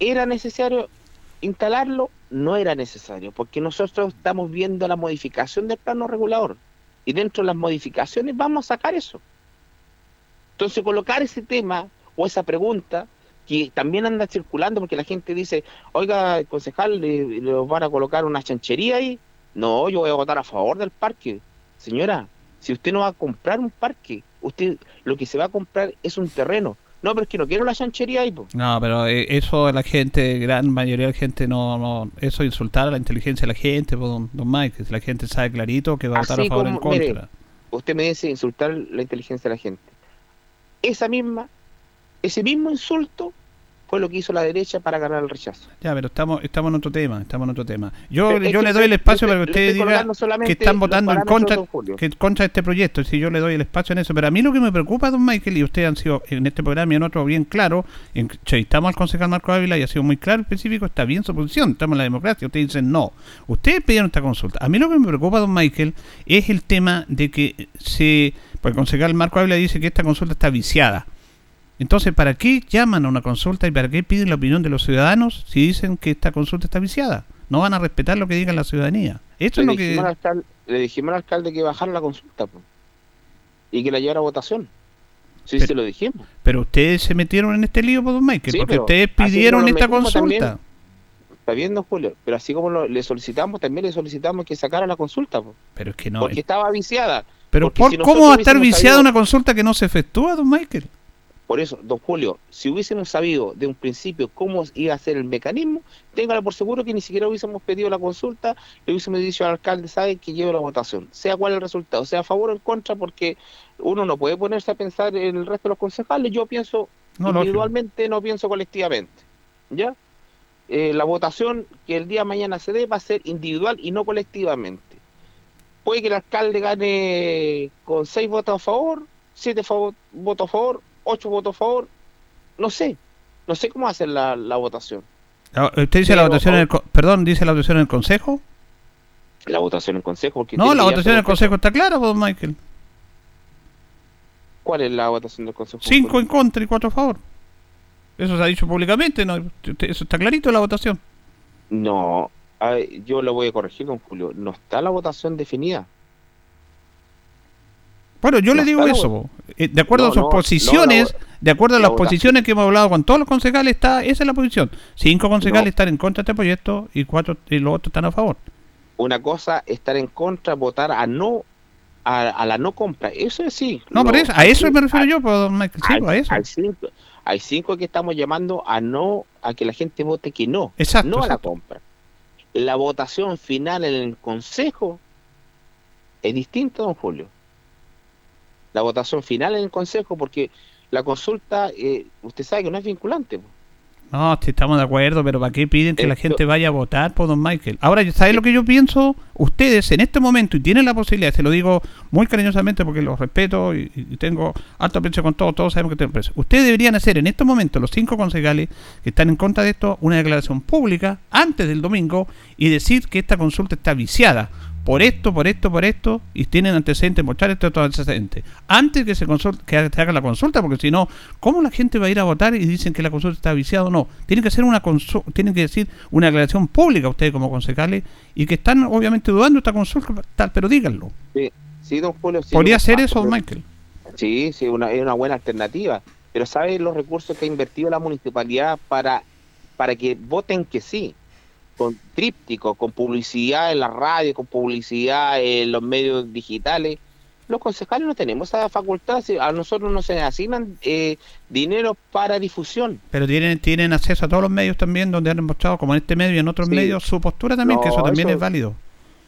¿Era necesario instalarlo? No era necesario, porque nosotros estamos viendo la modificación del plano regulador. Y dentro de las modificaciones vamos a sacar eso. Entonces, colocar ese tema o esa pregunta que también anda circulando porque la gente dice, oiga, concejal, ¿le, le van a colocar una chanchería ahí? No, yo voy a votar a favor del parque. Señora, si usted no va a comprar un parque, usted lo que se va a comprar es un terreno. No, pero es que no quiero la chanchería ahí. po. No, pero eh, eso la gente, gran mayoría de la gente no, no eso es insultar a la inteligencia de la gente, po, don, don Mike, si la gente sabe clarito que va a votar a Así favor o en mire, contra. usted me dice insultar la inteligencia de la gente. Esa misma, ese mismo insulto fue lo que hizo la derecha para ganar el rechazo. Ya, pero estamos estamos en otro tema, estamos en otro tema. Yo, es yo le doy el espacio para que le usted estoy diga colocando que están votando en contra, que contra este proyecto, si yo le doy el espacio en eso, pero a mí lo que me preocupa, don Michael, y ustedes han sido en este programa y en otro bien claro, entrevistamos al concejal Marco Ávila y ha sido muy claro, específico, está bien su posición, estamos en la democracia, ustedes dicen no, ustedes pidieron esta consulta. A mí lo que me preocupa, don Michael, es el tema de que se, pues el concejal Marco Ávila dice que esta consulta está viciada. Entonces, ¿para qué llaman a una consulta y para qué piden la opinión de los ciudadanos si dicen que esta consulta está viciada? No van a respetar lo que diga la ciudadanía. Esto le, es lo que... dijimos al alcalde, le dijimos al alcalde que bajara la consulta po, y que la llevara a votación. Sí, Pero- se lo dijimos. Pero ustedes se metieron en este lío, don Michael, Sí, porque ustedes pidieron esta consulta. también, Está bien, don Julio, pero así como lo- le solicitamos, también le solicitamos que sacara la consulta, po, Pero es que no. porque estaba viciada. Pero por, si ¿cómo va a estar viciada una consulta que no se efectúa, don Michael? Por eso, don Julio, si hubiésemos sabido de un principio cómo iba a ser el mecanismo, téngalo por seguro que ni siquiera hubiésemos pedido la consulta, le hubiésemos dicho al alcalde, sabe que lleve la votación, sea cual el resultado, sea a favor o en contra, porque uno no puede ponerse a pensar en el resto de los concejales, yo pienso No, individualmente, no pienso colectivamente, ¿ya? Eh, la votación que el día de mañana se dé va a ser individual y no colectivamente. Puede que el alcalde gane con seis votos a favor, siete votos a favor, ocho votos a favor, no sé, no sé cómo hacer la, la votación. Ah, ¿Usted dice la Pero- votación en el... Perdón, dice la votación en el Consejo? La votación en consejo, porque No, la votación en el Consejo está clara, don Michael. ¿Cuál es la votación del consejo? Cinco en contra y cuatro a favor. Eso se ha dicho públicamente, ¿no? Eso está clarito la votación. No, yo lo voy a corregir, don Julio. No está la votación definida. Bueno, yo No le digo eso. Eh, De acuerdo No, a sus no, posiciones, de acuerdo a la las posiciones que hemos hablado con todos los concejales, está esa es la posición. Cinco concejales están en contra de este proyecto y cuatro y los otros están a favor. Una cosa, estar en contra, votar a no, a, a la no compra. Eso es sí. No, por eso, a eso me refiero a- yo, pues, don Michael. Sí, hay, pues, a eso. hay cinco, hay cinco que estamos llamando a no, a que la gente vote que no, Exacto, no a la compra. La votación final en el consejo es distinta, don Julio. La votación final en el consejo, porque la consulta, eh, usted sabe que no es vinculante. No, sí, estamos de acuerdo, pero ¿para qué piden que la gente vaya a votar por don Michael? Ahora, ¿sabes lo que yo pienso? Ustedes en este momento, y tienen la posibilidad, se lo digo muy cariñosamente porque los respeto y, y tengo alto aprecio con todos, todos sabemos que tengo. Ustedes deberían hacer en este momento, los cinco concejales que están en contra de esto, una declaración pública antes del domingo y decir que esta consulta está viciada. Por esto, por esto, por esto, y tienen antecedentes, mostrar estos otros antecedentes. Antes que se, consul- que se haga la consulta, porque si no, ¿cómo la gente va a ir a votar y dicen que la consulta está viciada o no? Tienen que hacer una consu- tienen que decir una declaración pública ustedes como concejales y que están obviamente dudando esta consulta, tal, pero díganlo. Sí, sí, don Julio. sí, ¿Podría ser eso, don Michael? Sí, sí, una, es una buena alternativa. Pero ¿sabe los recursos que ha invertido la municipalidad para, para que voten que sí? Con tríptico, con publicidad en la radio, con publicidad en los medios digitales. Los concejales no tenemos esa facultad. A nosotros nos se asignan eh, dinero para difusión. Pero tienen tienen acceso a todos los medios también donde han mostrado, como en este medio y en otros Sí. medios, su postura también, que No, eso también eso- es válido.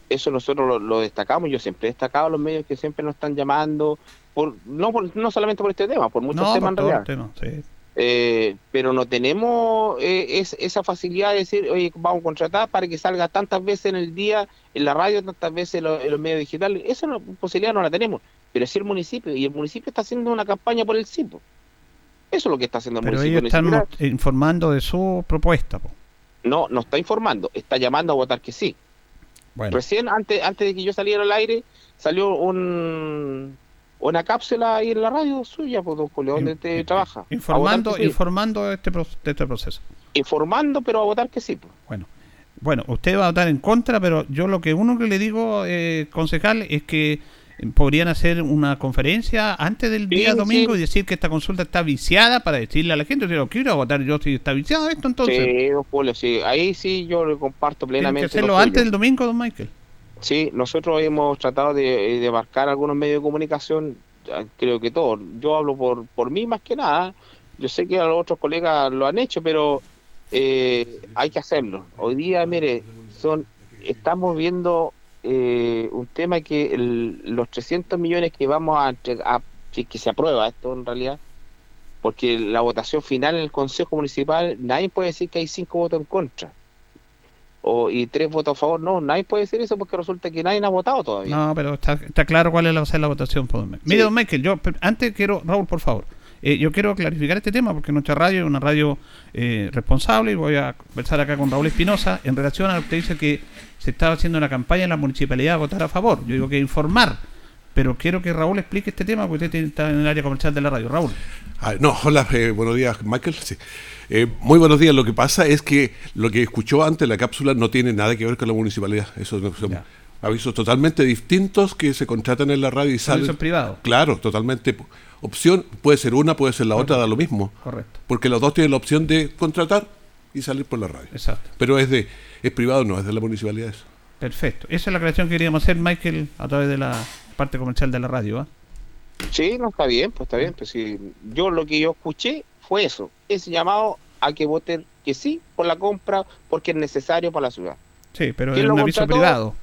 Eso nosotros lo, lo destacamos. Yo siempre he destacado a los medios que siempre nos están llamando, por, no, por- no solamente por este tema, por muchos No, temas por en realidad. sí. Eh, pero no tenemos eh, es- esa facilidad de decir, oye, vamos a contratar para que salga tantas veces en el día en la radio, tantas veces en, lo- en los medios digitales. Esa no- posibilidad no la tenemos. Pero sí el municipio, y el municipio está haciendo una campaña por el CIPO. Eso es lo que está haciendo el Pero municipio. ellos Ni están informando de su propuesta. po. no, no está informando, está llamando a votar que sí. Bueno, Recién, antes, antes de que yo saliera al aire, salió un una cápsula ahí en la radio suya, pues, don Julio, donde in- trabaja. Informando, sí. informando de este, de este proceso. informando, pero a votar que sí. pues. Bueno, bueno, usted va a votar en contra, pero yo lo que uno que le digo, eh, concejal, es que podrían hacer una conferencia antes del Sí, día domingo sí. y decir que esta consulta está viciada para decirle a la gente, si lo quiero votar yo si está viciado esto entonces. Sí, don Julio, sí. Ahí sí yo le comparto Tienen plenamente. que hacerlo lo antes del domingo, don Michael. Sí, nosotros hemos tratado de, de marcar algunos medios de comunicación, eh, creo que todos. Yo hablo por, por mí más que nada. Yo sé que los otros colegas lo han hecho, pero eh, hay que hacerlo. Hoy día, mire, son estamos viendo eh, un tema que los 300 millones que vamos a que, que se aprueba esto en realidad, porque la votación final en el Consejo Municipal, nadie puede decir que hay cinco votos en contra. O, y tres votos a favor, no, nadie puede decir eso porque resulta que nadie ha votado todavía. No, pero está, está claro cuál es la, la votación. por don Michael. Mire, don Michael, yo antes quiero, Raúl, por favor, eh, yo quiero clarificar este tema porque nuestra radio es una radio eh, responsable y voy a conversar acá con Raúl Espinosa en relación a lo que usted dice que se estaba haciendo una campaña en la municipalidad a votar a favor. Yo digo que informar, pero quiero que Raúl explique este tema porque usted está en el área comercial de la radio. Raúl. Ah, no, hola, eh, buenos días, Michael. Sí. Eh, muy buenos días. Lo que pasa es que lo que escuchó antes la cápsula no tiene nada que ver con la municipalidad. Eso no- son avisos totalmente distintos que se contratan en la radio y salen. Avisos privados. Claro, totalmente. Opción puede ser una, puede ser la otra, da lo mismo. Correcto. Porque los dos tienen la opción de contratar y salir por la radio. Exacto. Pero es de es privado, no es de la municipalidad eso. Perfecto. Esa es la creación que queríamos hacer, Michael, a través de la parte comercial de la radio. ¿ah? Sí, no está bien, pues está bien. Pues sí. Yo lo que yo escuché fue eso, ese llamado a que voten que sí por la compra porque es necesario para la ciudad. Sí, pero ¿Quién es un aviso contrató? privado.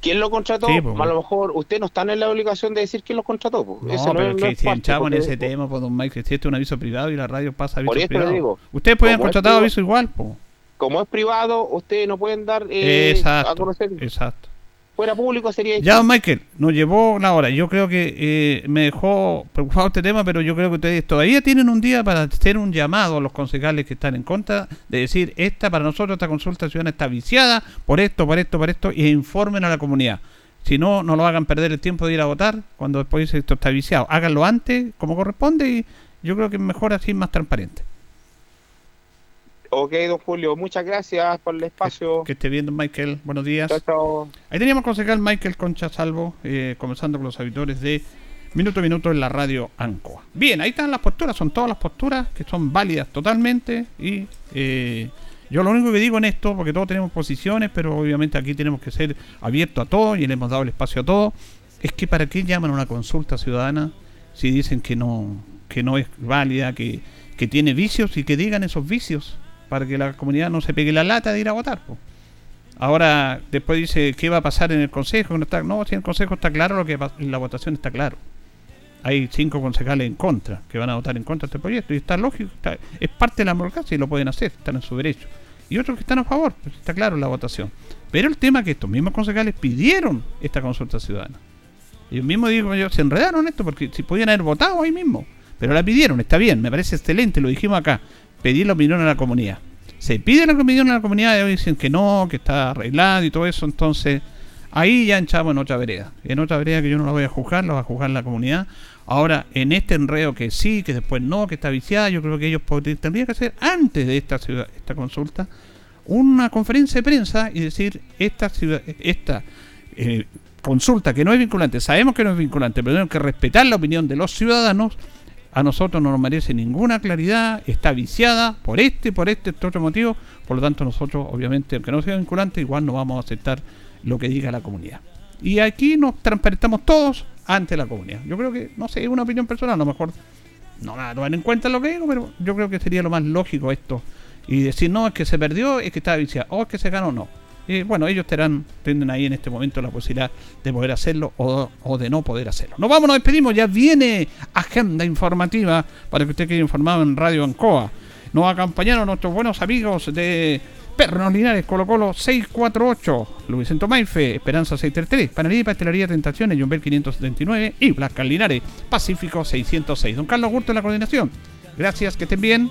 ¿Quién lo contrató? Sí, pues, a lo mejor usted no está en la obligación de decir quién lo contrató. Pues. No, pero es- es no que es si en ese tema, pues, don Michael, si este es un aviso privado y la radio pasa aviso Por eso le privado. digo, Ustedes pueden contratar aviso igual, pues. Como es privado, ustedes no pueden dar eh, a exacto, conocer. exacto. Fuera público sería Ya, don Michael, nos llevó la hora. Yo creo que eh, me dejó preocupado este tema, pero yo creo que ustedes todavía tienen un día para hacer un llamado a los concejales que están en contra, de decir, esta para nosotros, esta consulta ciudadana está viciada por esto, por esto, por esto, y informen a la comunidad. Si no, no lo hagan perder el tiempo de ir a votar cuando después esto está viciado. Háganlo antes, como corresponde, y yo creo que es mejor así, más transparente. Ok, don Julio, muchas gracias por el espacio. Que esté bien, don Michael. Buenos días. Chao, chao. Ahí teníamos concejal Michael Concha Salvo, eh, conversando con los auditores de Minuto a Minuto en la radio Ancoa. Bien, ahí están las posturas, son todas las posturas que son válidas totalmente. Y eh, yo lo único que digo en esto, porque todos tenemos posiciones, pero obviamente aquí tenemos que ser abiertos a todo y le hemos dado el espacio a todo, es que para qué llaman a una consulta ciudadana si dicen que no, que no es válida, que, que tiene vicios y que digan esos vicios para que la comunidad no se pegue la lata de ir a votar. po. Ahora, después dice, ¿qué va a pasar en el Consejo? No, está, no si en el Consejo está claro, lo que en la votación está claro. Hay cinco concejales en contra, que van a votar en contra de este proyecto, y está lógico, es parte de la democracia y lo pueden hacer, están en su derecho. Y otros que están a favor, pues, está claro la votación. Pero el tema es que estos mismos concejales pidieron esta consulta ciudadana. Ellos mismos, digo yo, se enredaron en esto porque si podían haber votado ahí mismo. Pero la pidieron, está bien, me parece excelente, lo dijimos acá. Pedir la opinión a la comunidad. Se pide la opinión a la comunidad y dicen que no, que está arreglado y todo eso. Entonces, ahí ya entramos en otra vereda. En otra vereda que yo no la voy a juzgar, la va a juzgar la comunidad. Ahora, en este enredo que sí, que después no, que está viciada, yo creo que ellos tendrían que hacer antes de esta, ciudad- esta consulta una conferencia de prensa y decir esta ciudad, esta eh, consulta que no es vinculante, sabemos que no es vinculante, pero tenemos que respetar la opinión de los ciudadanos. A nosotros no nos merece ninguna claridad, está viciada por este, por este, este otro motivo. Por lo tanto, nosotros, obviamente, aunque no sea vinculante, igual no vamos a aceptar lo que diga la comunidad. Y aquí nos transparentamos todos ante la comunidad. Yo creo que, no sé, es una opinión personal, a lo mejor no van a tomar en cuenta lo que digo, pero yo creo que sería lo más lógico esto. Y decir, no, es que se perdió, es que estaba viciado, o es que se ganó, no. Eh, bueno, ellos tendrán, tienen ahí en este momento la posibilidad de poder hacerlo o, de no poder hacerlo. Nos vamos, nos despedimos, ya viene agenda informativa para que usted quede informado en Radio Ancoa. Nos acompañaron nuestros buenos amigos de Pernos Linares, Colo Colo 648, Luis Vicente Maife, Esperanza 633, Panadería y Pastelería Tentaciones, Jumbel 579 y Blasca Linares, Pacífico 606. Don Carlos Gurto en la coordinación. Gracias, que estén bien.